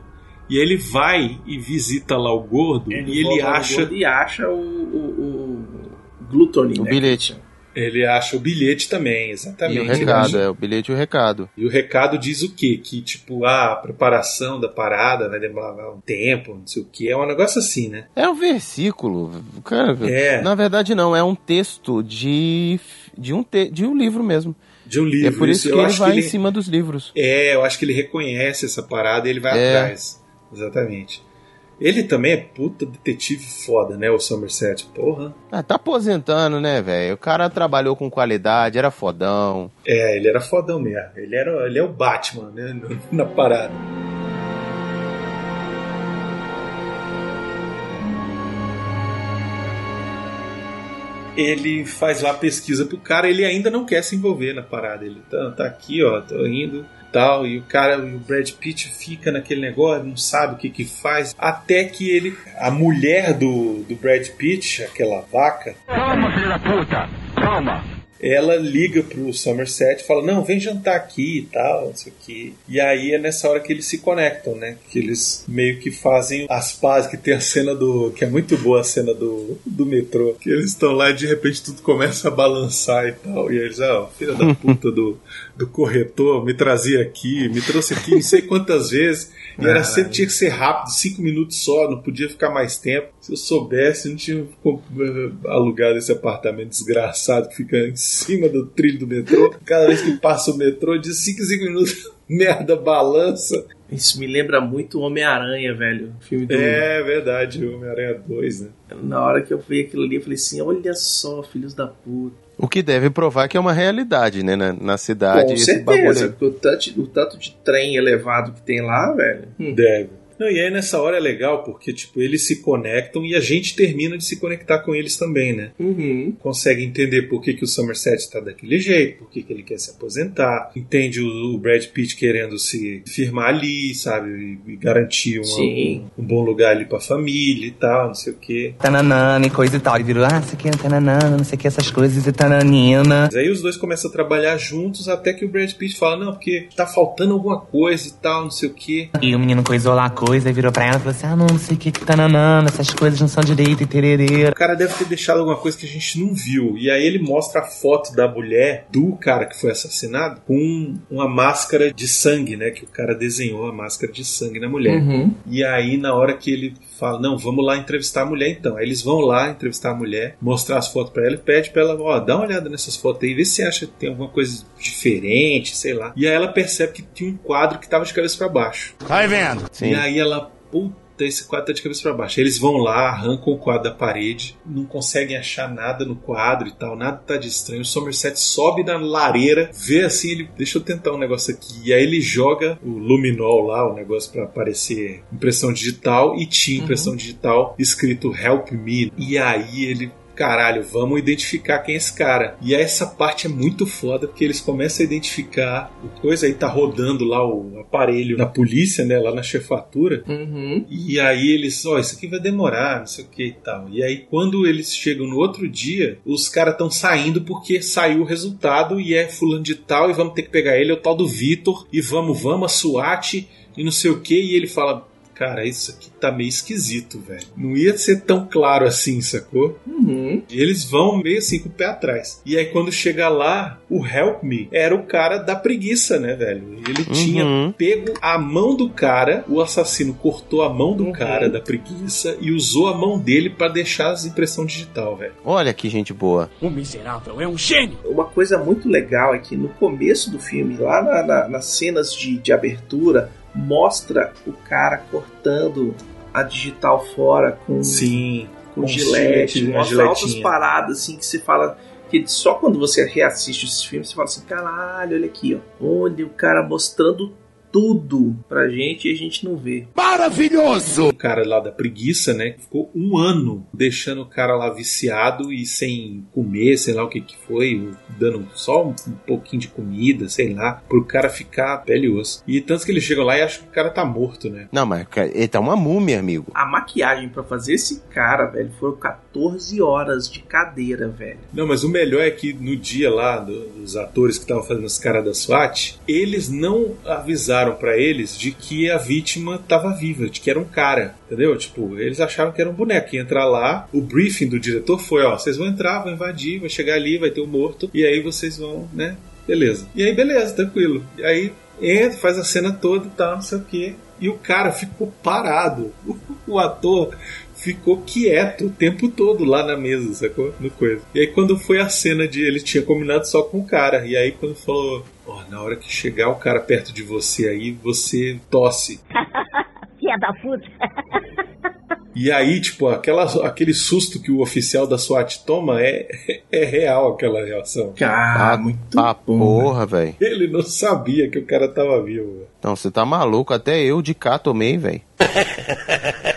E ele vai e visita lá o gordo e ele volta no acha... gordo E acha o, o, o Gluttony, O né? bilhete. Ele acha o bilhete também, exatamente. E o Ele recado, acha- é o bilhete e o recado. E o recado diz o quê? Que, tipo, ah, a preparação da parada vai demorar um tempo, não sei o quê. É um negócio assim, né? É um versículo. Cara, É. Na verdade, não, é um texto de, de, um, te, de um livro mesmo. De um livro. É por isso eu que ele acho vai que em cima dos livros. É, eu acho que ele reconhece essa parada e ele vai É. atrás. Exatamente. Ele também é puta detetive foda, né? O Somerset. Porra. Ah, tá aposentando, né, velho? O cara trabalhou com qualidade, era fodão. É, ele era fodão mesmo. Ele, era, ele é o Batman, né? Na parada. Ele faz lá pesquisa pro cara, ele ainda não quer se envolver na parada. Ele tá, tá aqui, ó, tô indo tal. E o cara, o Brad Pitt fica naquele negócio, não sabe o que que faz. Até que ele. A mulher do, do Brad Pitt, aquela vaca, Calma, filho da puta! Calma! ela liga pro Somerset e fala: Não, vem jantar aqui e tal, não sei o que. E aí é nessa hora que eles se conectam, né? Que eles meio que fazem as pazes, que tem a cena do. que é muito boa a cena do, do metrô. Que eles estão lá e de repente tudo começa a balançar e tal. E eles, ó, filha da puta do, do corretor, me trazia aqui, me trouxe aqui não sei quantas vezes. E era Caralho. sempre tinha que ser rápido, cinco minutos só, não podia ficar mais tempo. Se eu soubesse, não tinha alugado esse apartamento desgraçado que fica em cima do trilho do metrô. Cada vez que passa o metrô, de 5 em 5 minutos, merda, balança. Isso me lembra muito Homem-Aranha, velho. Filme do. É verdade, o Homem-Aranha 2, né? Na hora que eu vi aquilo ali, eu falei assim: olha só, filhos da puta. O que deve provar que é uma realidade, né? Na, na cidade, Com esse certeza, bagulho. porque o tanto, o tanto de trem elevado que tem lá, velho. Deve. Não, e aí nessa hora é legal porque, tipo, eles se conectam e a gente termina de se conectar com eles também, né? Uhum. Consegue entender por que, que o Somerset está daquele jeito, por que, que ele quer se aposentar. Entende o, o Brad Pitt querendo se firmar ali, sabe? E, e garantir uma- um, um bom lugar ali pra família e tal, não sei o quê. Tananana e coisa e tal. E virou, ah, isso aqui é tananana, não sei o que, essas coisas e tananina. Mas aí os dois começam a trabalhar juntos até que o Brad Pitt fala, não, porque tá faltando alguma coisa e tal, não sei o quê. E o menino coisou lá a coisa e virou pra ela e falou assim, ah, não, não sei o que, que tananana, essas coisas não são direito e tererê. O cara deve ter deixado alguma coisa que a gente não viu. E aí ele mostra a foto da mulher, do cara que foi assassinado, com uma máscara de sangue, né? Que o cara desenhou a máscara de sangue na mulher. Uhum. E aí, na hora que ele fala, não, vamos lá entrevistar a mulher então. Aí eles vão lá entrevistar a mulher, mostrar as fotos pra ela e pede pra ela, ó, dá uma olhada nessas fotos aí, vê se você acha que tem alguma coisa diferente, sei lá. E aí ela percebe que tinha um quadro que tava de cabeça pra baixo. Vai vendo. Sim. E aí ela, puta, esse quadro tá de cabeça pra baixo. Eles vão lá, arrancam o quadro da parede, não conseguem achar nada no quadro e tal, nada tá de estranho. O Somerset sobe na lareira, vê assim, ele, deixa eu tentar um negócio aqui. E aí ele joga o luminol lá, o negócio pra aparecer impressão digital, e tinha impressão digital escrito Help Me. E aí ele caralho, vamos identificar quem é esse cara. E essa parte é muito foda, porque eles começam a identificar o coisa, aí tá rodando lá o aparelho na polícia, né, lá na chefatura. Uhum. E aí eles, ó, isso aqui vai demorar, não sei o que e tal. E aí quando eles chegam no outro dia, os caras estão saindo porque saiu o resultado e é fulano de tal e vamos ter que pegar ele, é o tal do Vitor, e vamos, vamos, a SWAT e não sei o que. E ele fala, cara, isso aqui tá meio esquisito, velho. Não ia ser tão claro assim, sacou? Uhum. E eles vão meio assim com o pé atrás. E aí quando chega lá, o Help Me era o cara da preguiça, né, velho? Ele Uhum. tinha pego a mão do cara, o assassino cortou a mão do Uhum. cara da preguiça e usou a mão dele pra deixar as impressão digital, velho. Olha que gente boa. O miserável é um gênio. Uma coisa muito legal é que no começo do filme, lá na- na- nas cenas de, de abertura, mostra o cara cortando a digital fora com, Sim. com com gilete, gilete, uma mostra altas paradas assim que você fala. Que só quando você reassiste esses filmes, você fala assim: caralho, olha aqui, ó. Olha o cara mostrando tudo pra gente e a gente não vê. Maravilhoso! O cara lá da preguiça, né? Ficou um ano deixando o cara lá viciado e sem comer, sei lá o que que foi, dando só um, um pouquinho de comida, sei lá, pro cara ficar pele e osso. E tanto que eles chegam lá e acham que o cara tá morto, né? Não, mas ele tá uma múmia, amigo. A maquiagem pra fazer esse cara, velho, foram 14 horas de cadeira, velho. Não, mas o melhor é que no dia lá do- dos atores que estavam fazendo os caras da SWAT, eles não avisaram pra eles de que a vítima tava viva, de que era um cara, entendeu? Tipo, eles acharam que era um boneco. Ia entrar lá, o briefing do diretor foi: ó, vocês vão entrar, vão invadir, vai chegar ali, vai ter um morto, e aí vocês vão, né? Beleza. E aí, beleza, tranquilo. E aí entra, faz a cena toda e tal, não sei o quê. E o cara ficou parado. O ator ficou quieto o tempo todo lá na mesa, sacou? No coisa. E aí quando foi a cena de ele tinha combinado só com o cara. E aí quando falou, ó, na hora que chegar o cara perto de você aí, você tosse. Filha da puta. E aí, tipo, aquela, aquele susto que o oficial da SWAT toma é, é real aquela reação. Ah, muito Ah, porra, velho. Ele não sabia que o cara tava vivo. velho. Não, você tá maluco. Até eu de cá tomei, velho.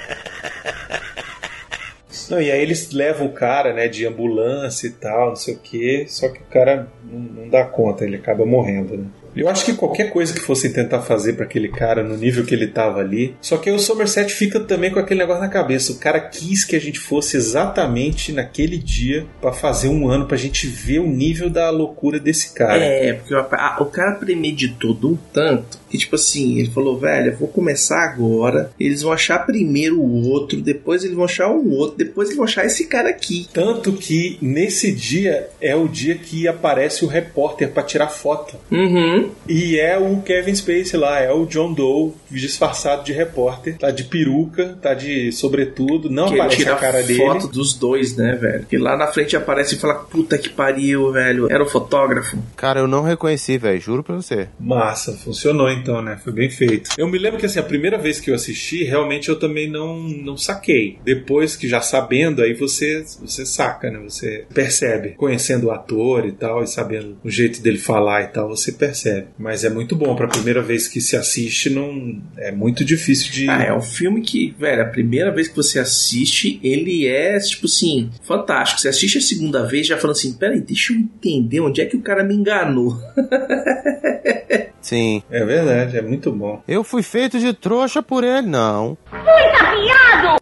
Não, e aí eles levam o cara, né, de ambulância e tal, não sei o quê, só que o cara não, não dá conta, ele acaba morrendo, né? Eu acho que qualquer coisa que fossem tentar fazer pra aquele cara no nível que ele tava ali. Só que aí o Somerset fica também com aquele negócio na cabeça. O cara quis que a gente fosse exatamente naquele dia pra fazer um ano, pra gente ver o nível da loucura desse cara. É, porque o, a- o cara premeditou de um tanto que, tipo assim, ele falou, velho, eu vou começar agora, eles vão achar primeiro o outro, depois eles vão achar um outro, depois eles vão achar esse cara aqui. Tanto que nesse dia é o dia que aparece o repórter pra tirar foto. Uhum. E é o Kevin Spacey lá, é o John Doe disfarçado de repórter, tá de peruca, tá de sobretudo, não que ele aparece tira a cara dele. foto dos dois, né, velho? E lá na frente aparece e fala, puta que pariu, velho. Era o fotógrafo. Cara, eu não reconheci, velho. Juro pra você. Massa, funcionou então, né? Foi bem feito. Eu me lembro que assim, a primeira vez que eu assisti, realmente eu também não, não saquei. Depois que já sabendo, aí você, você saca, né? Você percebe. Conhecendo o ator e tal, e sabendo o jeito dele falar e tal, você percebe. Mas é muito bom. Pra primeira vez que se assiste, não é muito difícil de. Ah, é um filme que, velho, a primeira vez que você assiste, ele é, tipo assim, fantástico. Você assiste a segunda vez já falando assim, peraí, deixa eu entender onde é que o cara me enganou. Sim. É verdade, é muito bom. Eu fui feito de trouxa por ele, não.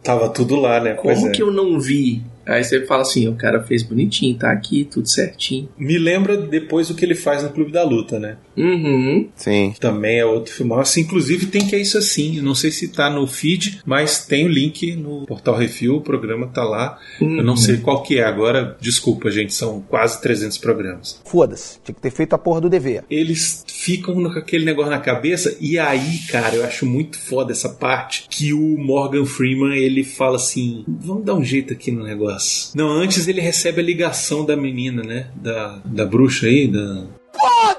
Tava tudo lá, né? Pois Como é. que eu não vi? Aí você fala assim, o cara fez bonitinho, tá aqui, tudo certinho. Me lembra depois o que ele faz no Clube da Luta, né? Uhum. Sim. Também é outro filmaço. Inclusive tem que é isso assim. Não sei se tá no feed, mas tem o link no Portal Refil, o programa tá lá. Eu não sei qual que é agora. Desculpa, gente, são quase 300 programas. Foda-se, tinha que ter feito a porra do dever. Eles ficam com aquele negócio na cabeça e aí, cara, eu acho muito foda essa parte que o Morgan Freeman, ele fala assim, vamos dar um jeito aqui no negócio. Não, antes ele recebe a ligação da menina, né? Da, da bruxa aí, da, novo,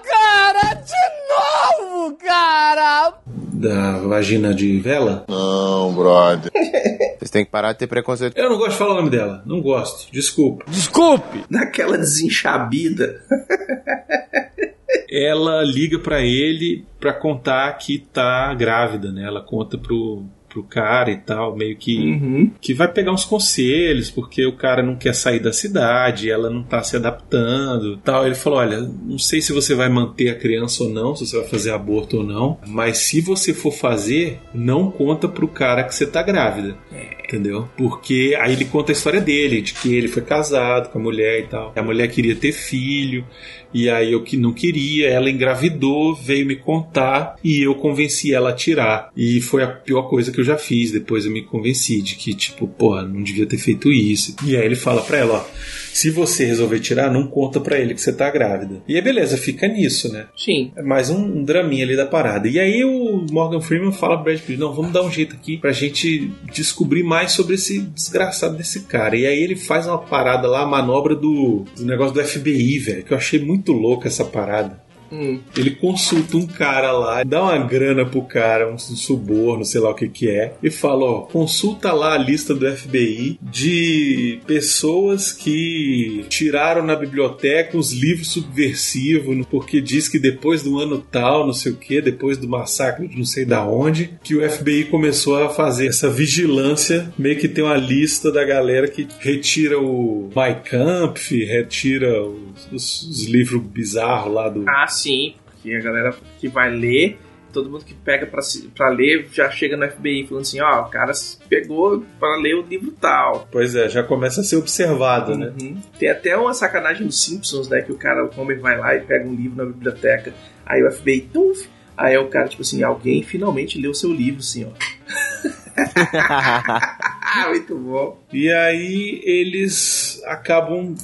cara! da vagina de vela. Não, brother. Vocês têm que parar de ter preconceito. Eu não gosto de falar o nome dela. Não gosto. Desculpa. Desculpe! Naquela desenchabida. Ela liga pra ele pra contar que tá grávida, né? Ela conta pro, pro cara e tal, meio que Uhum. que vai pegar uns conselhos, porque o cara não quer sair da cidade, ela não tá se adaptando, tal. Ele falou: "Olha, não sei se você vai manter a criança ou não, se você vai fazer aborto ou não, mas se você for fazer, não conta pro cara que você tá grávida". Entendeu? Porque aí ele conta a história dele, de que ele foi casado com a mulher e tal. A mulher queria ter filho, e aí eu que não queria, ela engravidou, veio me contar e eu convenci ela a tirar. E foi a pior coisa que eu já fiz. Depois eu me convenci de que, tipo, porra, não devia ter feito isso. E aí ele fala pra ela, ó, se você resolver tirar, não conta pra ele que você tá grávida. E aí beleza, fica nisso, né? Sim. É mais um, um draminha ali da parada. E aí o Morgan Freeman fala pro Brad Pitt, não, vamos dar um jeito aqui pra gente descobrir mais sobre esse desgraçado desse cara. E aí ele faz uma parada lá, a manobra do, do negócio do FBI, velho, que eu achei muito louco essa parada. Hum. Ele consulta um cara lá, dá uma grana pro cara, um suborno, sei lá o que que é, e fala, ó, consulta lá a lista do FBI de pessoas que tiraram na biblioteca os livros subversivos, porque diz que depois do ano tal, não sei o que, depois do massacre de não sei da onde, que o FBI começou a fazer essa vigilância, meio que tem uma lista da galera que retira o My Kampf, retira os, os- os livros bizarros lá do... Ah, sim, porque a galera que vai ler, todo mundo que pega pra ler já chega no FBI falando assim: ó, o cara pegou pra ler o livro tal. Pois é, já começa a ser observado, né? Uhum. Tem até uma sacanagem dos Simpsons, né? Que o cara, o Homer vai lá e pega um livro na biblioteca, aí o FBI, tuf, aí é o cara, tipo assim, alguém finalmente leu seu livro, assim, ó. Muito bom. E aí eles acabam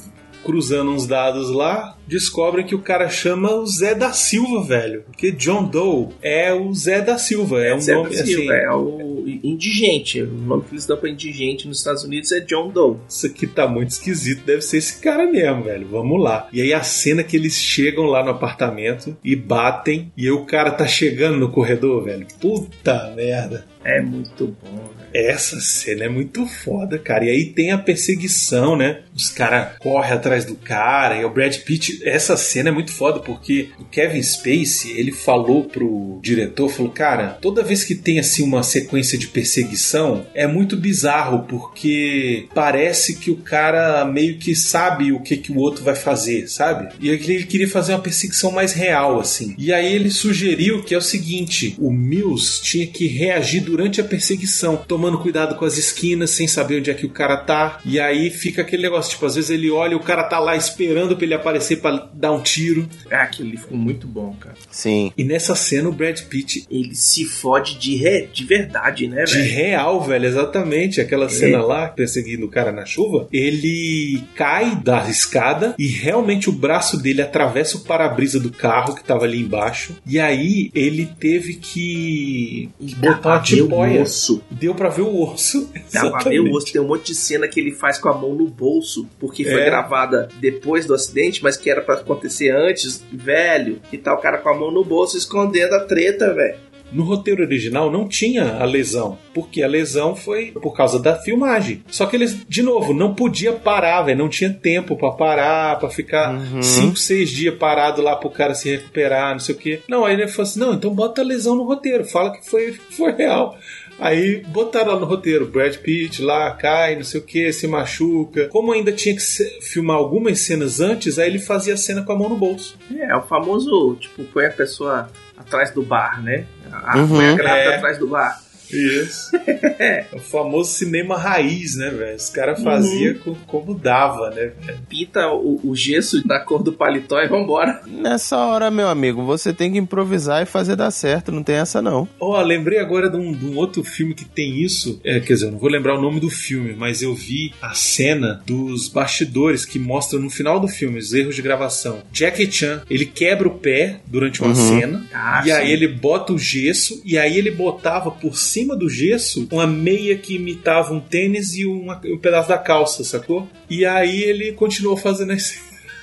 cruzando uns dados lá, descobrem que o cara chama o Zé da Silva, velho. Porque John Doe é o Zé da Silva, é, um Zé nome Silva, assim. é o indigente. O nome que eles dão pra indigente nos Estados Unidos é John Doe. Isso aqui tá muito esquisito, deve ser esse cara mesmo, velho. Vamos lá. E aí a cena que eles chegam lá no apartamento e batem, e aí o cara tá chegando no corredor, velho. Puta merda. É muito bom. Essa cena é muito foda, cara. E aí tem a perseguição, né? Os caras correm atrás do cara. E o Brad Pitt. Essa cena é muito foda porque o Kevin Spacey ele falou pro diretor: falou, cara, toda vez que tem assim uma sequência de perseguição é muito bizarro porque parece que o cara meio que sabe o que, que o outro vai fazer, sabe? E ele queria fazer uma perseguição mais real, assim. E aí ele sugeriu que é o seguinte: o Mills tinha que reagir durante a perseguição, tomando cuidado com as esquinas, sem saber onde é que o cara tá. E aí fica aquele negócio, tipo, às vezes ele olha e o cara tá lá esperando pra ele aparecer pra dar um tiro. Ah, aquilo ali ficou muito bom, cara. Sim. E nessa cena o Brad Pitt. Ele se fode de, re... de verdade, né, De velho? real, velho, exatamente. Aquela cena lá, perseguindo o cara na chuva, ele cai da escada e realmente o braço dele atravessa o para-brisa do carro que tava ali embaixo. E aí ele teve que botar uma o tipóia. osso. Deu pra ver o osso. Dá pra ver o Exatamente. osso. Tem um monte de cena que ele faz com a mão no bolso, porque foi É. gravada depois do acidente, mas que era pra acontecer antes, velho. E tá o cara com a mão no bolso escondendo a treta, velho. No roteiro original não tinha a lesão, porque a lesão foi por causa da filmagem. Só que eles, de novo, não podia parar, velho, não tinha tempo pra parar, pra ficar 5, 6 dias parado lá pro cara se recuperar, não sei o quê. Não, aí ele falou assim: "Não, então bota a lesão no roteiro, fala que foi foi real". Aí botaram lá no roteiro, Brad Pitt lá cai, não sei o que, se machuca. Como ainda tinha que filmar algumas cenas antes, aí ele fazia a cena com a mão no bolso. É, o famoso, tipo, põe a pessoa atrás do bar, né? A, Uhum. põe a grávida É. atrás do bar. Isso. É o famoso cinema raiz, né, velho? Os caras faziam co- como dava, né, velho? Pinta o, o gesso da cor do paletó e vambora. Nessa hora, meu amigo, você tem que improvisar e fazer dar certo, não tem essa não. Ó, lembrei agora de um, de um outro filme que tem isso. É, quer dizer, eu não vou lembrar o nome do filme, mas eu vi a cena dos bastidores que mostram no final do filme os erros de gravação. Jackie Chan, ele quebra o pé durante uma Uhum. cena, Ah, e aí sim. ele bota o gesso, e aí ele botava por cima do gesso uma meia que imitava um tênis e uma- um pedaço da calça, sacou? E aí ele continuou fazendo as,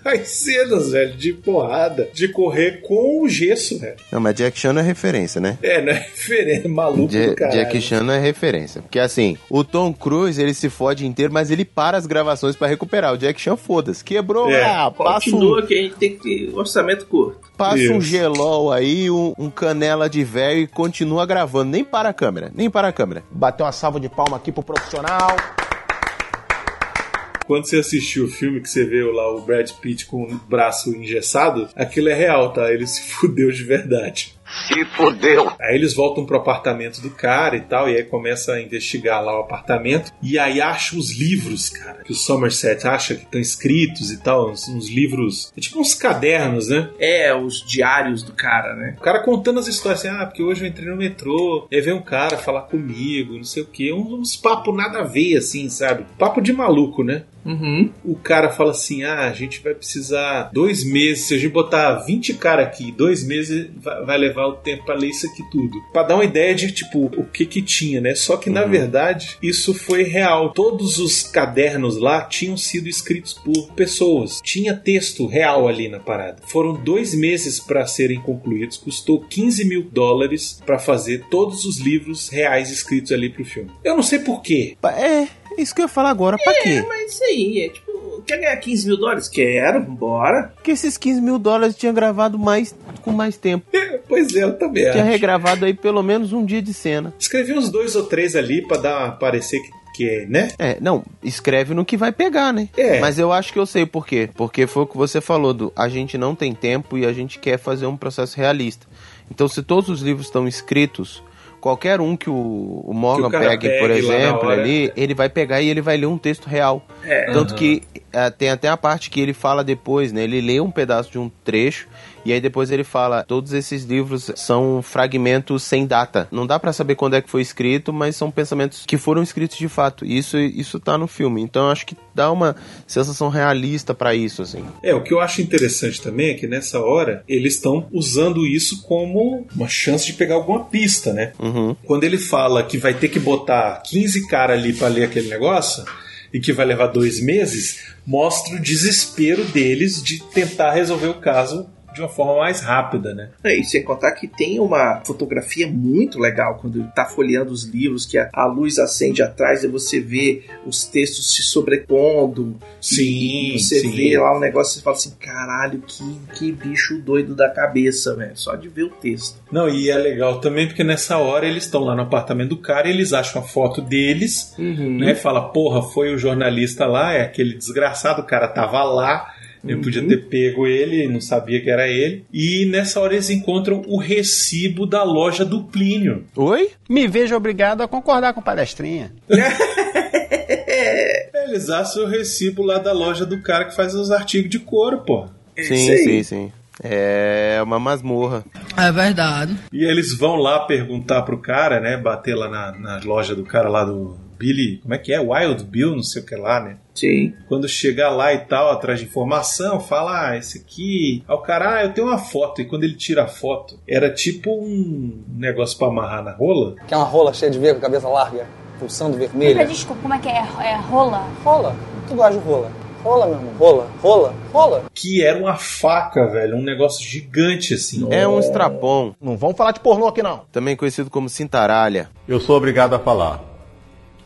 as cenas, velho, de porrada, de correr com o gesso, velho. Não, mas Jack Chan não é referência, né? É, não é diferente, maluco Ja- do caralho. Jackie Chan não é referência. Porque assim, o Tom Cruise ele se fode inteiro, mas ele para as gravações pra recuperar. O Jack Chan, foda-se. Quebrou, É. ah, passa um, Continua que a gente tem que. Orçamento curto. passa um Isso. gelol aí, um, um canela de velho e continua gravando. Nem para a câmera, nem para a câmera. Bater uma salva de palma aqui pro profissional. Quando você assistiu o filme que você vê lá o Brad Pitt com o braço engessado, aquilo é real, tá? Ele se fudeu de verdade. Se fodeu. Aí eles voltam pro apartamento do cara e tal, e aí começa a investigar lá o apartamento. E aí acha os livros, cara, que o Somerset acha que estão escritos e tal, uns, uns livros, é tipo uns cadernos, né? É, os diários do cara, né? O cara contando as histórias assim, ah, porque hoje eu entrei no metrô, e aí veio um cara falar comigo, não sei o quê, uns, uns papos nada a ver, assim, sabe? Papo de maluco, né? Uhum. O cara fala assim: ah, a gente vai precisar dois meses. Se a gente botar 20 caras aqui, dois meses vai vai levar o tempo pra ler isso aqui tudo. Pra dar uma ideia de, tipo, o que que tinha, né? Só que, na verdade, isso foi real. Todos os cadernos lá tinham sido escritos por pessoas. Tinha texto real ali na parada. Foram dois meses pra serem concluídos. Custou 15 mil dólares pra fazer todos os livros reais escritos ali pro filme. Eu não sei porquê. É, isso que eu ia falar agora, pra É, quê? mas isso aí, é tipo, quer ganhar 15 mil dólares? Quero, vambora. Porque esses 15 mil dólares tinha gravado mais com mais tempo. Pois é, eu também Tinha acho. regravado aí pelo menos um dia de cena. Escrevi uns dois ou três ali pra dar parecer que, que né? É, não, escreve no que vai pegar, né? É. Mas eu acho que eu sei por quê. Porque foi o que você falou, do a gente não tem tempo e a gente quer fazer um processo realista. Então, se todos os livros estão escritos, qualquer um que o, o Morgan Que o pegue, por pegue na exemplo, hora. ali, ele vai pegar e ele vai ler um texto real. É. Tanto Aham. que eh, tem até a parte que ele fala depois, né? Ele lê um pedaço de um trecho e aí depois ele fala, todos esses livros são fragmentos sem data. Não dá pra saber quando é que foi escrito, mas são pensamentos que foram escritos de fato. Isso isso tá no filme. Então eu acho que dá uma sensação realista pra isso assim. É, o que eu acho interessante também é que nessa hora eles estão usando isso como uma chance de pegar alguma pista, né? Uhum. Quando ele fala que vai ter que botar 15 caras ali pra ler aquele negócio e que vai levar dois meses, mostra o desespero deles de tentar resolver o caso de uma forma mais rápida, né? É, e sem contar que tem uma fotografia muito legal quando ele tá folheando os livros, que a, a luz acende atrás e você vê os textos se sobrepondo. Sim, você sim. vê lá um negócio e fala assim: caralho, que, que bicho doido da cabeça, velho. Só de ver o texto. Não, e é legal também porque nessa hora eles estão lá no apartamento do cara e eles acham a foto deles, né? Fala, porra, foi o jornalista lá, é aquele desgraçado, o cara tava lá. Eu podia ter pego ele, não sabia que era ele. E nessa hora eles encontram o recibo da loja do Plínio. Oi? Me vejo obrigado a concordar com o palestrinha. Eles acham o recibo lá da loja do cara que faz os artigos de couro, pô. Sim, sim, sim. É uma masmorra. É verdade. E eles vão lá perguntar pro cara, né? Bater lá na, na loja do cara lá do Billy. Como é que é? Wild Bill, não sei o que lá, né? Sim. Quando chegar lá e tal, atrás de informação, fala, ah, esse aqui. Aí o cara, ah, eu tenho uma foto. E quando ele tira a foto, era tipo um negócio pra amarrar na rola. Que é uma rola cheia de veia com a cabeça larga, pulsando vermelha. Desculpa, como é que é? É rola? Rola? Tu gosta de rola? Rola, meu irmão. Rola, rola, rola. Que era uma faca, velho. Um negócio gigante assim. É um estrapão. Não vamos falar de pornô aqui, não. Também conhecido como cintaralha. Eu sou obrigado a falar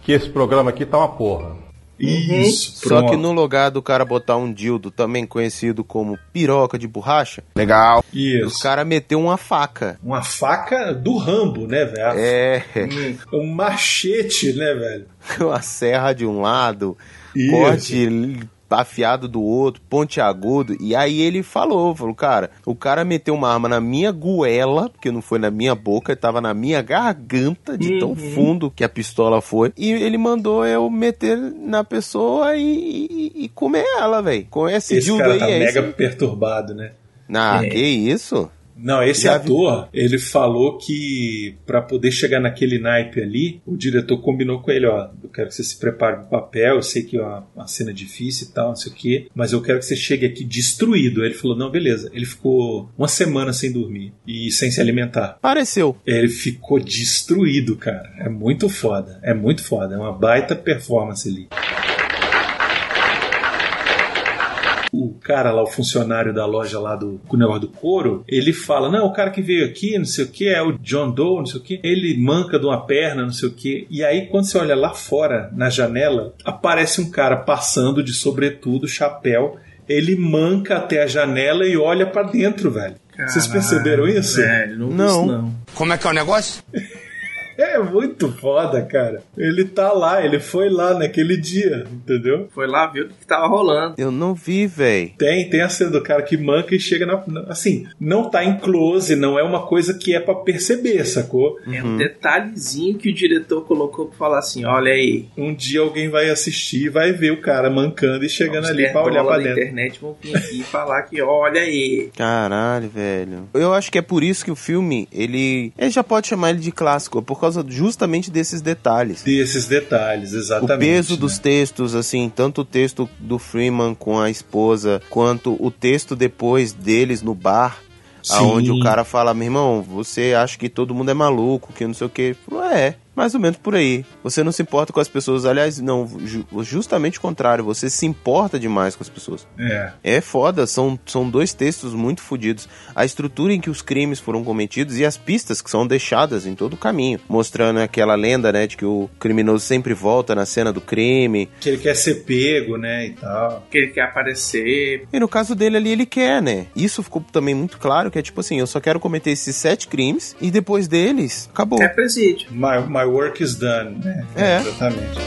que esse programa aqui tá uma porra. Isso, Só pronto. que no lugar do cara botar um dildo, também conhecido como piroca de borracha, Legal. Isso. o cara meteu uma faca. Uma faca do Rambo, né, velho? É, Um machete, né, velho? uma serra de um lado, Isso. corte afiado do outro, pontiagudo. E aí ele falou, falou, cara, o cara meteu uma arma na minha goela, porque não foi na minha boca, tava na minha garganta, de tão Uhum. fundo que a pistola foi. E ele mandou eu meter na pessoa e, e- e comer ela, velho. Com esse, Esse dildo cara aí, tá é mega esse. perturbado, né? Ah, É. que isso? Não, esse vi. ator, ele falou que pra poder chegar naquele naipe ali, o diretor combinou com ele, ó, eu quero que você se prepare pro papel, eu sei que é uma, uma cena difícil e tal, não sei o quê, mas eu quero que você chegue aqui destruído. Aí ele falou, não, beleza. Ele ficou uma semana sem dormir e sem se alimentar. Pareceu. Ele ficou destruído, cara. É muito foda. É muito foda. É uma baita performance ali. O cara lá, o funcionário da loja lá do com o negócio do couro, ele fala: Não, o cara que veio aqui, não sei o que, é o John Doe, não sei o que, ele manca de uma perna, não sei o que. E aí, quando você olha lá fora, na janela, aparece um cara passando de sobretudo, chapéu. Ele manca até a janela e olha pra dentro, velho. Vocês perceberam isso? Velho, não, Não. não. Como é que é o negócio? É muito foda, cara. Ele tá lá, ele foi lá naquele dia, entendeu? Foi lá, viu o que tava rolando. Eu não vi, velho. Tem, tem a cena do cara que manca e chega na. Assim, não tá em close, não é uma coisa que é pra perceber, sacou? É um detalhezinho que o diretor colocou pra falar assim: olha aí. Um dia alguém vai assistir e vai ver o cara mancando e chegando ali pra olhar pra da dentro. internet vão vir aqui e falar que olha aí. Caralho, velho. Eu acho que é por isso que o filme, ele. Ele já pode chamar ele de clássico, por causa justamente desses detalhes. Desses detalhes, O exatamente. peso né? dos textos, assim, tanto o texto do Freeman com a esposa, quanto o texto depois deles no bar, Sim. aonde o cara fala, meu irmão, você acha que todo mundo é maluco, que não sei o que. É, mais ou menos por aí. Você não se importa com as pessoas, aliás, não, ju- justamente o contrário, você se importa demais com as pessoas. É. É foda, são, são dois textos muito fodidos. A estrutura em que os crimes foram cometidos e as pistas que são deixadas em todo o caminho, mostrando aquela lenda, né, de que o criminoso sempre volta na cena do crime. Que ele quer ser pego, né, e tal. Que ele quer aparecer. E no caso dele ali, ele quer, né? Isso ficou também muito claro, que é tipo assim, eu só quero cometer esses sete crimes e depois deles, acabou. É presídio. My, my work is done, né? É. Exatamente.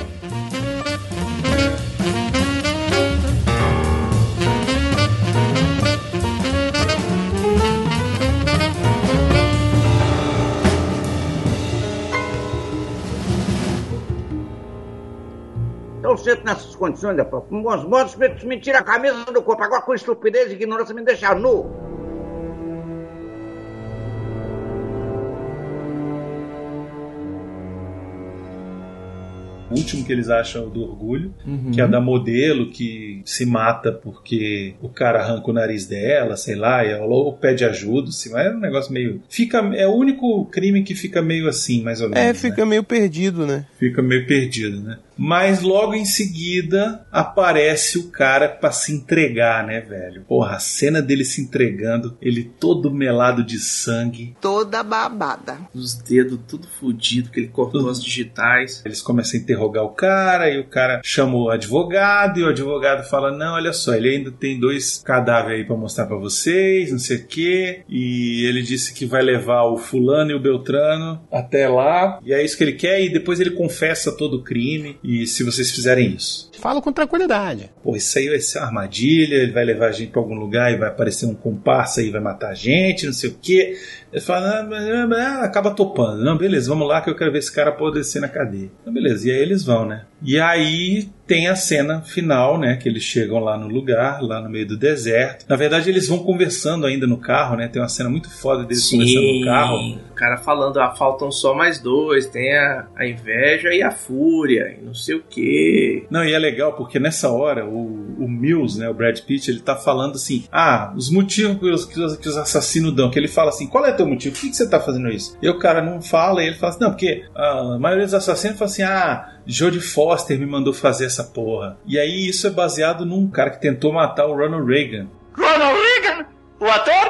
Então, sempre nessas condições, né, com bons modos, me tira a camisa do corpo. Agora, com estupidez e ignorância, me deixa nu. Último que eles acham é do orgulho, Uhum. que é a da modelo que se mata porque o cara arranca o nariz dela, sei lá, e ela ou pede ajuda, assim, mas é um negócio meio. Fica, é o único crime que fica meio assim, mais ou menos. É, né? fica meio perdido, né? Fica meio perdido, né? Mas logo em seguida aparece o cara pra se entregar, né, velho? Porra, a cena dele se entregando, ele todo melado de sangue. Toda babada. Os dedos tudo fudido, que ele cortou as digitais. Eles começam a interrogar o cara e o cara chama o advogado e o advogado fala: Não, olha só, ele ainda tem dois cadáveres aí pra mostrar pra vocês, não sei o quê. E ele disse que vai levar o fulano e o Beltrano até lá. E é isso que ele quer. E depois ele confessa todo o crime. E se vocês fizerem isso. Falo com tranquilidade. Pô, isso aí vai ser uma armadilha, ele vai levar a gente pra algum lugar e vai aparecer um comparsa e vai matar a gente, não sei o quê. Ele fala, ah, ah, ah, acaba topando. Não, beleza, vamos lá que eu quero ver esse cara apodrecer na cadeia. Então, beleza, e aí eles vão, né? E aí tem a cena final, né? Que eles chegam lá no lugar, lá no meio do deserto. Na verdade, eles vão conversando ainda no carro, né? Tem uma cena muito foda deles conversando no carro. O cara falando, ah, faltam só mais dois. Tem a, a inveja e a fúria, e não sei o quê. Não, e é legal porque nessa hora o, o Mills, né, o Brad Pitt, ele tá falando assim: ah, os motivos que os, que os, que os assassinos dão. Que ele fala assim: qual é teu motivo? Por que, que você tá fazendo isso? E o cara não fala, e ele fala assim: não, porque a maioria dos assassinos fala assim: ah, Jodie Foster me mandou fazer essa porra. E aí isso é baseado num cara que tentou matar o Ronald Reagan. Ronald Reagan? O ator?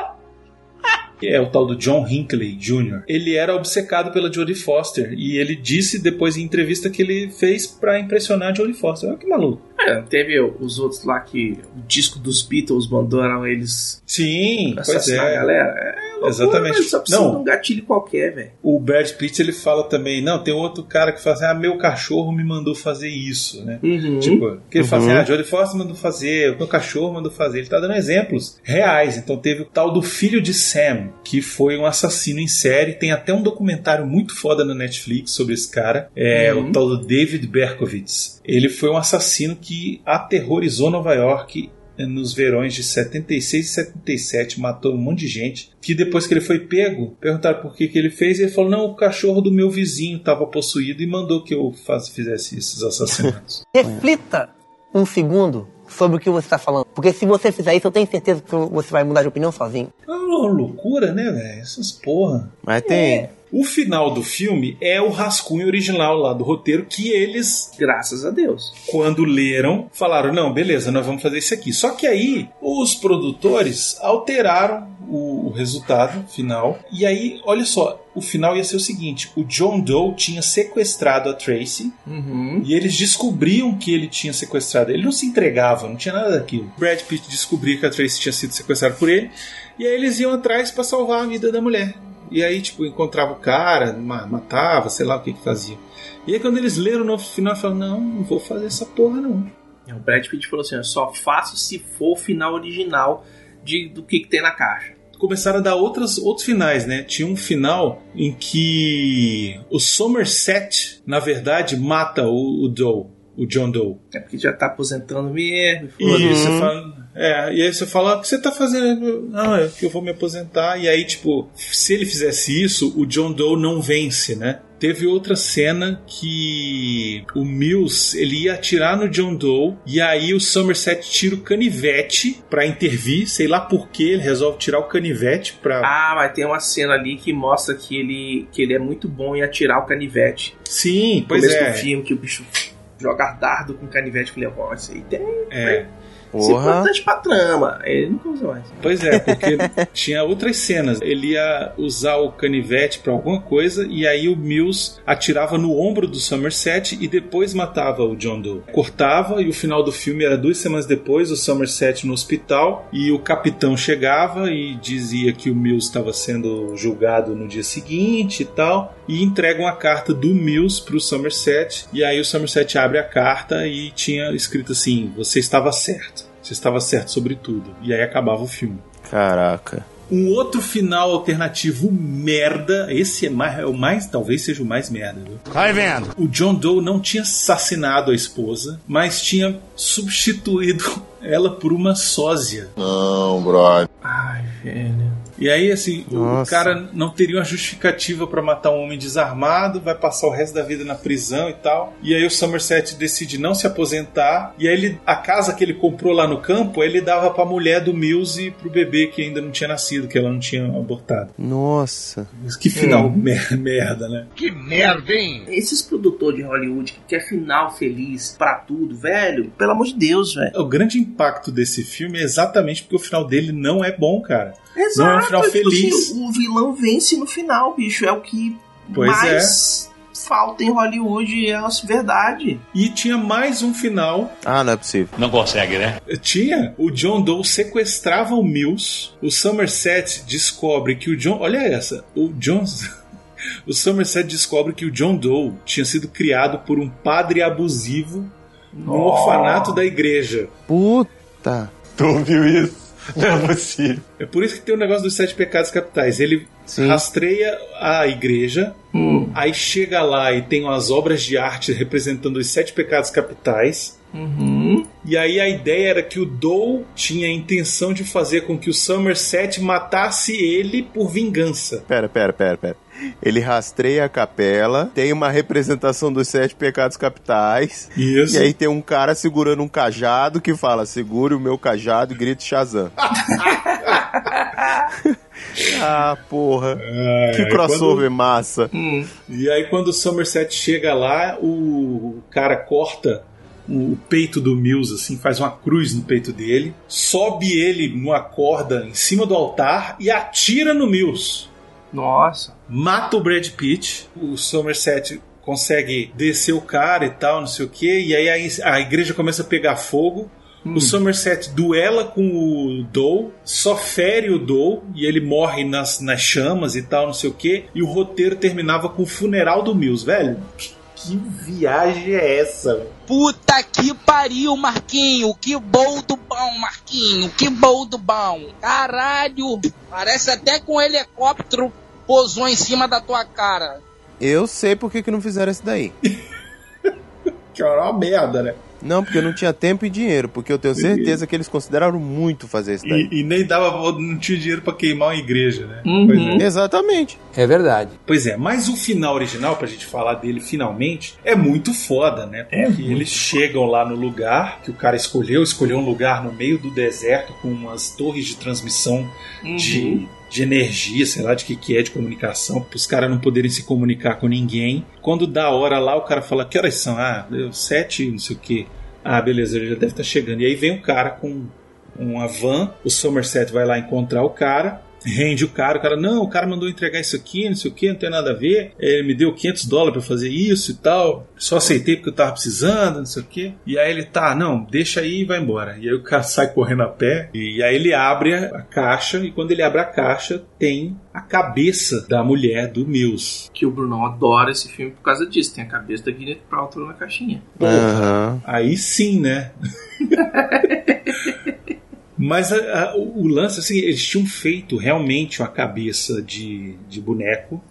Que é o tal do John Hinckley Jr. Ele era obcecado pela Jodie Foster e ele disse depois em entrevista que ele fez pra impressionar a Jodie Foster. Olha que maluco. É, teve os outros lá que o disco dos Beatles mandaram eles Sim, pois assassinar é. a galera. É loucura, Exatamente. eles Só precisa Não. de um gatilho qualquer, velho. O Brad Pitt ele fala também, não, tem outro cara que fala assim, ah, meu cachorro me mandou fazer isso, né? Uhum. Tipo, que ele fala assim, Uhum. ah, Jodie Foster mandou fazer, o meu cachorro mandou fazer. Ele tá dando exemplos reais. Então teve o tal do filho de Sam, que foi um assassino em série. Tem até um documentário muito foda na Netflix sobre esse cara. É Uhum. o tal do David Berkowitz. Ele foi um assassino que aterrorizou Nova York nos verões de 76 e 77, matou um monte de gente. Que depois que ele foi pego, perguntaram por que, que ele fez, e ele falou: Não, o cachorro do meu vizinho estava possuído e mandou que eu faz, fizesse esses assassinatos. Reflita um segundo sobre o que você está falando. Porque se você fizer isso, eu tenho certeza que você vai mudar de opinião sozinho. É uma loucura, né, velho? Essas porra. Mas tem. O final do filme é o rascunho original lá do roteiro que eles, Graças a Deus. quando leram, falaram: não, beleza, nós vamos fazer isso aqui. Só que aí os produtores alteraram o, o resultado final. E aí, olha só, o final ia ser o seguinte: o John Doe tinha sequestrado a Tracy Uhum. e eles descobriam que ele tinha sequestrado. Ele não se entregava, não tinha nada daquilo. Brad Pitt descobria que a Tracy tinha sido sequestrada por ele. E aí eles iam atrás para salvar a vida da mulher. E aí, tipo, encontrava o cara, ma- matava, sei lá o que que fazia. E aí quando eles leram no final, falaram, não, não vou fazer essa porra não. O Brad Pitt falou assim: eu só faço se for o final original de, do que, que tem na caixa. Começaram a dar outras, outros finais, né? Tinha um final em que o Somerset, na verdade, mata o, o Doe, o John Doe. É porque já tá aposentando mesmo. Você fala, é, e aí você fala, "Ah, o que você tá fazendo? Não, é que eu vou me aposentar. E aí, tipo, se ele fizesse isso, o John Doe não vence, né? Teve outra cena que o Mills ele ia atirar no John Doe e aí o Somerset tira o canivete pra intervir, sei lá por que ele resolve tirar o canivete pra. Ah, mas tem uma cena ali que mostra que ele, que ele é muito bom em atirar o canivete. Sim, pois começo é. do filme que o bicho joga dardo com canivete. Eu falei, ó, isso aí tem. É. Isso é importante pra trama. Ele nunca usa mais. Pois é, porque tinha outras cenas. Ele ia usar o canivete pra alguma coisa e aí o Mills atirava no ombro do Somerset e depois matava o John Doe. Cortava e o final do filme era duas semanas depois, o Somerset no hospital e o capitão chegava e dizia que o Mills estava sendo julgado no dia seguinte e tal e entrega uma carta do Mills pro Somerset e aí o Somerset abre a carta e tinha escrito assim: "Você estava certo. Você estava certo sobre tudo". E aí acabava o filme. Caraca. Um outro final alternativo merda. Esse é, mais, é o mais, talvez seja o mais merda. Viu? Vai vendo. O John Doe não tinha assassinado a esposa, mas tinha substituído ela por uma sósia. Não, brother. Ai, velho. E aí, assim, o Nossa. cara não teria uma justificativa pra matar um homem desarmado, vai passar o resto da vida na prisão e tal. E aí o Somerset decide não se aposentar. E aí ele, a casa que ele comprou lá no campo, ele dava pra mulher do Mills e pro bebê que ainda não tinha nascido, que ela não tinha abortado. Nossa. Que final mer- merda, né? Que merda, hein? Esses produtores de Hollywood que quer final feliz pra tudo, velho, pelo amor de Deus, velho. O grande impacto desse filme é exatamente porque o final dele não é bom, cara. Exato, Não é um final tipo feliz. assim, o vilão vence no final, bicho. É o que Pois mais falta em Hollywood, é a verdade. E tinha mais um final Ah, não é possível. Não consegue, né? Tinha. O John Doe sequestrava o Mills. O Somerset descobre que o John. Olha essa. O John. O Somerset descobre que o John Doe tinha sido criado por um padre abusivo no orfanato da igreja. Puta. Tu ouviu isso? Não é possível. É por isso que tem o negócio dos sete pecados capitais. Ele rastreia a igreja, aí chega lá e tem umas obras de arte representando os sete pecados capitais. Uhum. E aí a ideia era que o Doe tinha a intenção de fazer com que o Somerset matasse ele por vingança. Pera, pera, pera, pera. Ele rastreia a capela, tem uma representação dos sete pecados capitais. Isso. E aí tem um cara segurando um cajado que fala: segure o meu cajado e grite Shazam. ah, porra. que é, crossover massa. E aí quando o Somerset chega lá, o cara corta o peito do Mills, assim, faz uma cruz no peito dele, sobe ele numa corda em cima do altar e atira no Mills. Nossa. Mata o Brad Pitt, o Somerset consegue descer o cara e tal, não sei o que, e aí a, a igreja começa a pegar fogo. O Somerset duela com o Doe, só fere o Doe e ele morre nas, nas chamas e tal, não sei o que. E o roteiro terminava com o funeral do Mills, velho. Que, que viagem é essa? Puta que pariu, Marquinho. Que bom do bom, Marquinho. Que bom do bom. Caralho. Parece até que um helicóptero pousou em cima da tua cara. Eu sei por que, que não fizeram isso daí. Que era uma merda, né? Não, porque não tinha tempo e dinheiro, porque eu tenho certeza que eles consideraram muito fazer isso daí. E, e nem dava, não tinha dinheiro pra queimar uma igreja, né? Uhum. Pois é. Exatamente. É verdade. Pois é, mas o final original, pra gente falar dele finalmente, é muito foda, né? Porque eles chegam lá no lugar que o cara escolheu, escolheu um lugar no meio do deserto com umas torres de transmissão de, de energia, sei lá de que que é, de comunicação, para os caras não poderem se comunicar com ninguém. Quando dá hora lá, o cara fala, que horas são? Ah, deu sete, não sei o que. Ah, beleza, ele já deve estar chegando. E aí vem um cara com uma van, o Somerset vai lá encontrar o cara, rende o cara, o cara, não, o cara mandou entregar isso aqui, não sei o que, não tem nada a ver, ele me deu 500 dólares pra fazer isso e tal, só aceitei porque eu tava precisando, não sei o que, e aí ele, tá, não, deixa aí e vai embora, e aí o cara sai correndo a pé, e aí ele abre a caixa, e quando ele abre a caixa, tem a cabeça da mulher do Mills. Que o Brunão adora esse filme por causa disso, tem a cabeça da Gwyneth Paltrow na caixinha. Aham. Aí sim, né? Mas a- a- o lance, assim, eles tinham feito realmente uma cabeça de, de boneco,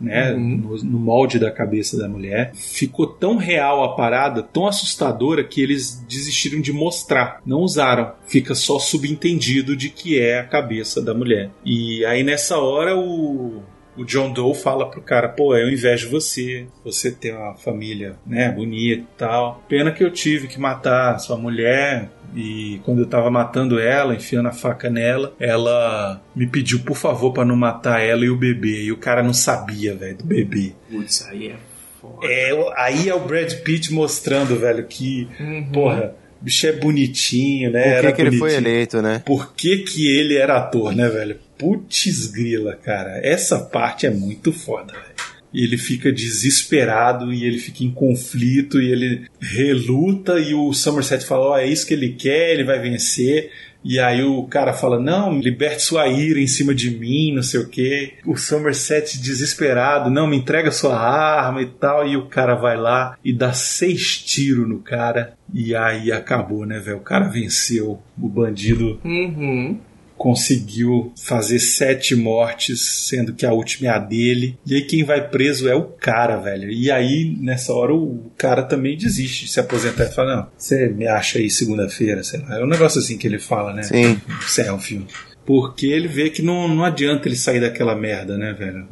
né? No, no molde da cabeça da mulher. Ficou tão real a parada, tão assustadora, que eles desistiram de mostrar. Não usaram. Fica só subentendido de que é a cabeça da mulher. E aí nessa hora o. O John Doe fala pro cara, pô, eu invejo você, você tem uma família, né, bonita e tal. Pena que eu tive que matar sua mulher, e quando eu tava matando ela, enfiando a faca nela, ela me pediu por favor pra não matar ela e o bebê. E o cara não sabia, velho, do bebê. Putz, aí é foda. É, aí é o Brad Pitt mostrando, velho, que, porra, o bicho é bonitinho, né? Por que Era que ele foi bonitinho. eleito, né? Por que, que ele era ator, né, velho? Putz grila, cara. Essa parte é muito foda, velho. E ele fica desesperado e ele fica em conflito e ele reluta e o Somerset fala, ó, é isso que ele quer, ele vai vencer. E aí o cara fala, não, liberte sua ira em cima de mim, não sei o quê. O Somerset desesperado, não, me entrega sua arma e tal. E o cara vai lá e dá seis tiros no cara. E aí acabou, né, velho? O cara venceu. O bandido Uhum. Conseguiu fazer sete mortes, sendo que a última é a dele. E aí quem vai preso é o cara, velho. E aí, nessa hora, o cara também desiste de se aposentar e fala, não, você me acha aí segunda-feira, sei lá. É um negócio assim que ele fala, né? Sim. Selfie. Porque ele vê que não, não adianta ele sair daquela merda, né, velho?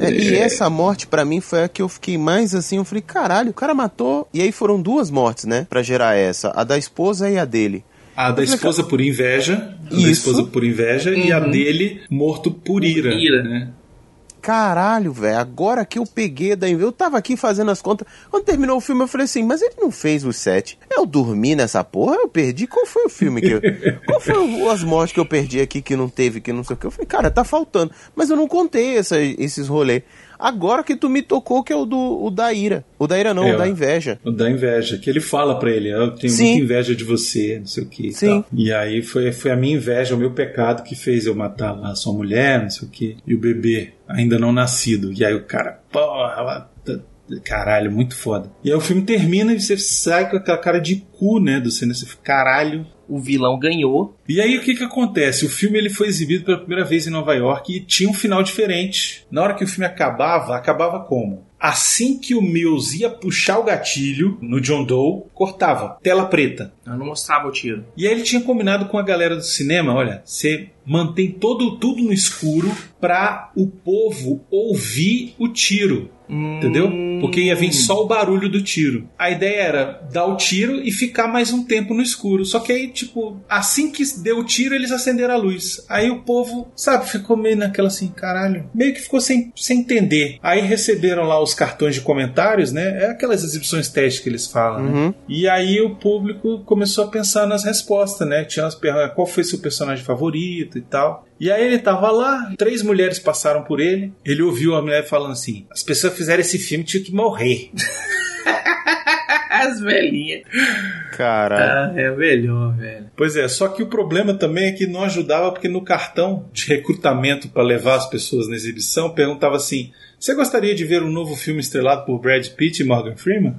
É, e essa morte, pra mim, foi a que eu fiquei mais assim. Eu falei, caralho, o cara matou. E aí foram duas mortes, né? Pra gerar essa: a da esposa e a dele. A da esposa por inveja, a da Isso. esposa por inveja e a Uhum. dele morto por ira. ira. Né? Caralho, velho, agora que eu peguei da Eu tava aqui fazendo as contas. Quando terminou o filme, eu falei assim, mas ele não fez os sete. Eu dormi nessa porra, eu perdi. Qual foi o filme que eu. Qual foi o- as mortes que eu perdi aqui que não teve, que não sei o que? Eu falei, cara, tá faltando. Mas eu não contei essa, esses rolês. Agora que tu me tocou, que é o do o da ira. O da ira não, É, o da inveja. O da inveja, que ele fala pra ele, eu tenho Sim. muita inveja de você, não sei o que. Sim. E aí foi, foi a minha inveja, o meu pecado que fez eu matar lá a sua mulher, não sei o que. E o bebê, ainda não nascido. E aí o cara, porra, caralho, muito foda. E aí o filme termina e você sai com aquela cara de cu, né, do cinema. Você fica, caralho. O vilão ganhou. E aí o que que acontece? O filme ele foi exibido pela primeira vez em Nova York e tinha um final diferente. Na hora que o filme acabava, acabava como? Assim que o Mills ia puxar o gatilho no John Doe, cortava. Tela preta. Eu não mostrava o tiro. E aí ele tinha combinado com a galera do cinema, olha, você mantém todo tudo no escuro pra o povo ouvir o tiro. Entendeu? Porque ia vir só o barulho do tiro. A ideia era dar o tiro e ficar mais um tempo no escuro. Só que aí, tipo, assim que deu o tiro, eles acenderam a luz. Aí o povo, sabe, ficou meio naquela assim, caralho. Meio que ficou sem, sem entender. Aí receberam lá os cartões de comentários, né? É aquelas exibições teste que eles falam, né? E aí o público começou a pensar nas respostas, né? Tinha as perguntas, qual foi seu personagem favorito e tal. E aí ele tava lá, três mulheres passaram por ele. Ele ouviu a mulher falando assim: as pessoas fizeram esse filme tinham que morrer. As velhinhas. Caralho. Ah, é melhor, velho. Pois é, só que o problema também é que não ajudava porque no cartão de recrutamento para levar as pessoas na exibição perguntava assim: você gostaria de ver um novo filme estrelado por Brad Pitt e Morgan Freeman?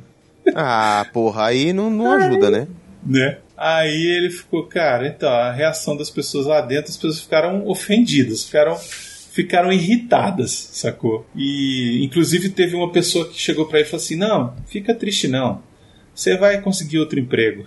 Ah, porra, aí não, não ajuda, né? né? Aí ele ficou, cara, então, a reação das pessoas lá dentro, as pessoas ficaram ofendidas, ficaram, ficaram irritadas, sacou? E, inclusive, teve uma pessoa que chegou pra ele e falou assim: Não, fica triste não. Você vai conseguir outro emprego.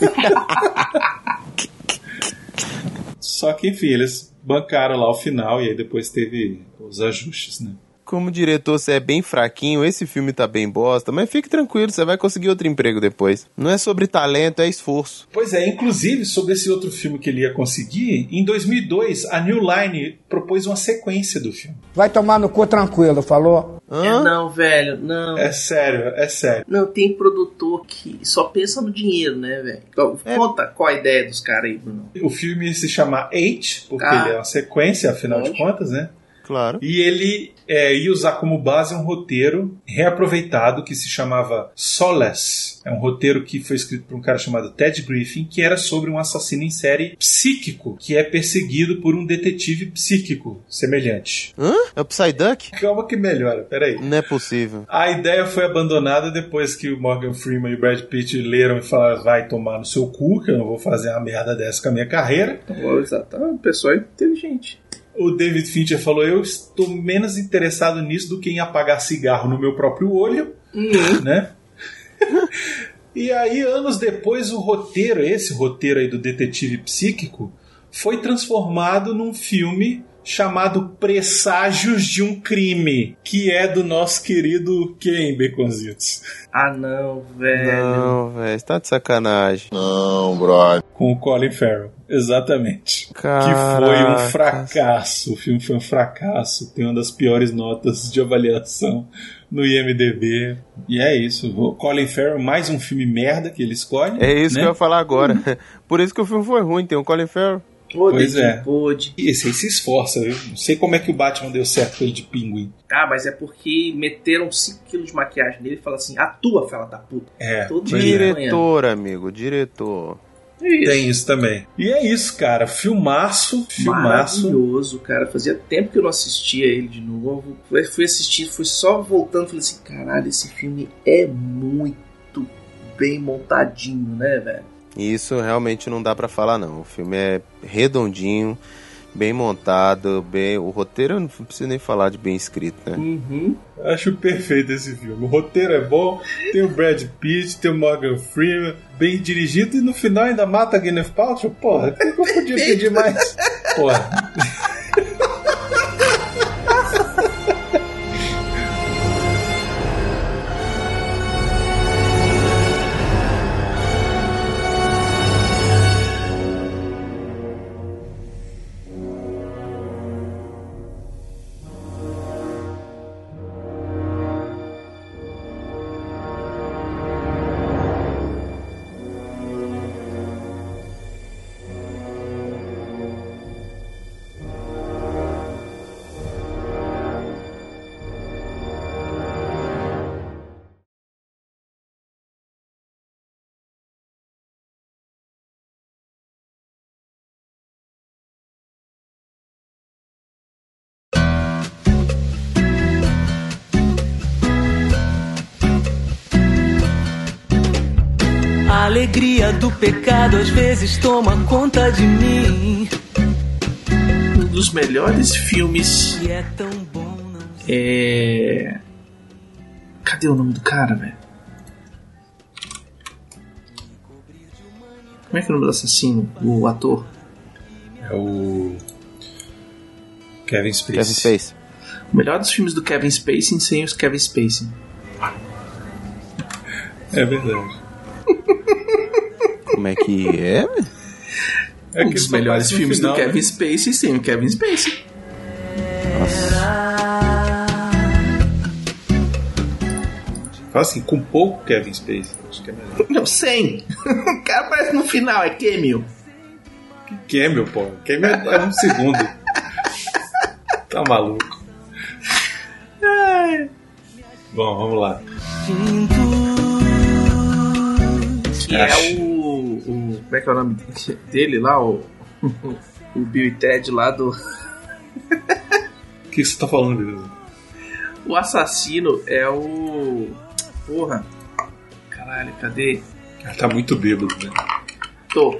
Só que, enfim, eles bancaram lá o final e aí depois teve os ajustes, né? Como diretor, você é bem fraquinho, esse filme tá bem bosta, mas fique tranquilo, você vai conseguir outro emprego depois. Não é sobre talento, é esforço. Pois é, inclusive sobre esse outro filme que ele ia conseguir, em 2002 a New Line propôs uma sequência do filme. Vai tomar no cu tranquilo, falou? É, não, velho, não. É sério, é sério. Não, tem produtor que só pensa no dinheiro, né, velho? Então, Conta qual a ideia dos caras aí, Bruno. O filme se chama Eight, porque Ah. ele é uma sequência, afinal de contas, né? Claro. E ele é, ia usar como base um roteiro reaproveitado que se chamava Solace. É um roteiro que foi escrito por um cara chamado Ted Griffin, que era sobre um assassino em série psíquico, que é perseguido por um detetive psíquico semelhante. Hã? É o Psyduck? Calma que melhora, peraí. Não é possível. A ideia foi abandonada depois que o Morgan Freeman e o Brad Pitt leram e falaram: vai tomar no seu cu, que eu não vou fazer uma merda dessa com a minha carreira. Exato, o pessoal é inteligente. O David Fincher falou: Eu estou menos interessado nisso do que em apagar cigarro no meu próprio olho, né? e aí, anos depois, o roteiro, esse roteiro aí do detetive psíquico, foi transformado num filme chamado Presságios de um Crime, que é do nosso querido quem, Baconzitos? Ah, não, velho. Não, velho, você tá de sacanagem. Não, brother. Com o Colin Farrell, exatamente. Que foi um Caraca. fracasso. O filme foi um fracasso. Tem uma das piores notas de avaliação no IMDB. E é isso. O Colin Farrell, mais um filme merda que ele escolhe. É isso né? que eu ia falar agora. Por isso que o filme foi ruim, tem o Colin Farrell. Pois é. E esse aí se esforça. Eu não sei como é que o Batman deu certo com ele de pinguim. Ah, mas é porque meteram 5kg de maquiagem nele e falaram assim: atua, fela da puta. É. Todo dia de Diretor, amigo, diretor. Tem isso também. E é isso, cara. Filmaço, filmaço. Maravilhoso, cara. Fazia tempo que eu não assistia ele de novo. Fui, fui assistir, fui só voltando. Falei assim: caralho, esse filme é muito bem montadinho, né, velho? E isso realmente não dá pra falar, não. O filme é redondinho, bem montado, bem. O roteiro eu não preciso nem falar de bem escrito, né? Uhum. Acho perfeito esse filme. O roteiro é bom, tem o Brad Pitt, tem o Morgan Freeman, bem dirigido e no final ainda mata a Gwyneth Paltrow. Porra, o que eu podia pedir mais? Porra. Alegria do pecado às vezes toma conta de mim. Um dos melhores filmes. E é tão bom não É. Cadê o nome do cara, velho? Como é que é o nome do assassino? O ator? É o. Kevin Spacey. Kevin Spacey. O melhor dos filmes do Kevin Spacey sem os Kevin Spacey. É verdade. Como é que é? É um que dos melhores filmes final, do né? Kevin Spacey sem o Kevin Spacey. Fala assim, com pouco Kevin Spacey. Acho que é melhor. Não, sem. o cara aparece no final, é cameo. Camel, pô. Camel é um segundo. Tá maluco. Bom, vamos lá. Que é o. Como é que é o nome dele lá? O, o Bill e Ted lá do. O que você tá falando, beleza? O assassino é o. Porra. Caralho, cadê? Ah, tá muito bêbado, né? Tô.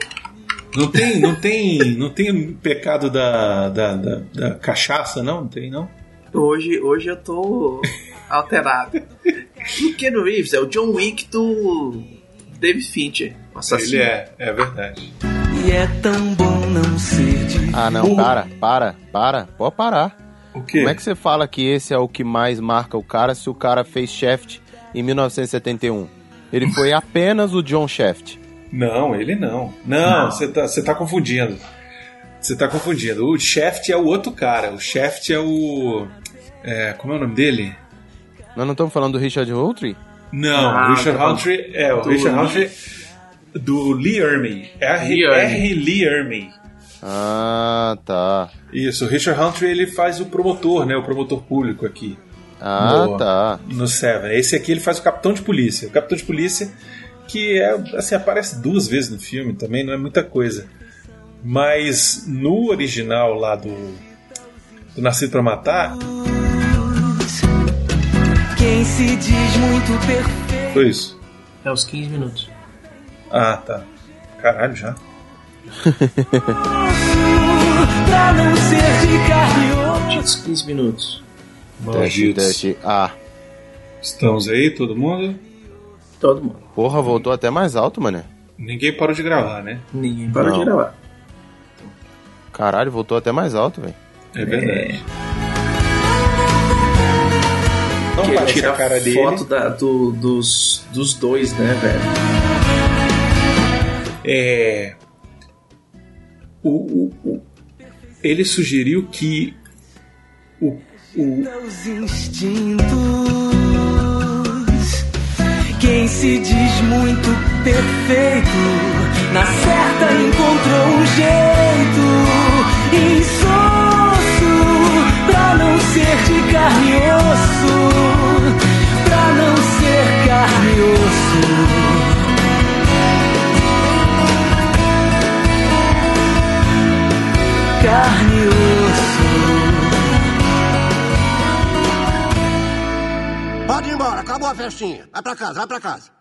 Não tem, não tem, não tem pecado da, da, da, da cachaça, não? Não tem, não? Hoje, hoje eu tô alterado. o Ken Reeves é o John Wick do David Fincher. o assassino. Ele é, é verdade. E é tão bom não ser de Ah, não, para, para, para, pode parar. O quê? Como é que você fala que esse é o que mais marca o cara se o cara fez Shaft em 1971? Ele foi apenas o John Shaft. Não, ele não. Não, você tá, tá confundindo. Você tá confundindo. O Shaft é o outro cara. O Shaft é o. É, como é o nome dele? Nós não estamos falando do Richard Roundtree? Não, Ah, o Richard tá. Roundtree é o Do Richard Roundtree do Lee Ermey. R. Lee Ermey. R. Lee Ermey. Ah, tá. Isso, o Richard Roundtree ele faz o promotor, né? O promotor público aqui. Ah, no, tá. No Seven. Esse aqui ele faz o capitão de polícia. O capitão de polícia que é assim aparece duas vezes no filme também, não é muita coisa. Mas no original lá do, do Nascido pra Matar, Quem se diz muito perfeito. foi isso. É os 15 minutos. Ah, tá. Caralho, já. Pra não ser de carne e osso. Tinha os 15 minutos. Dash, Malditos. ah. Estamos aí, todo mundo? Todo mundo. Porra, voltou até mais alto, mano. Ninguém parou de gravar, né? Ninguém parou Não. de gravar. Caralho, voltou até mais alto, velho. É verdade. Não Que parece a cara dele. foto da- do- dos, dos dois, né, velho? É. O, o- o- ele sugeriu que o, o, Os instintos. Quem se diz muito perfeito, na certa encontrou um jeito insosso pra não ser de carne e osso, pra não ser carne e osso. Carne e osso. Pode ir embora, acabou a festinha. Vai pra casa, vai pra casa.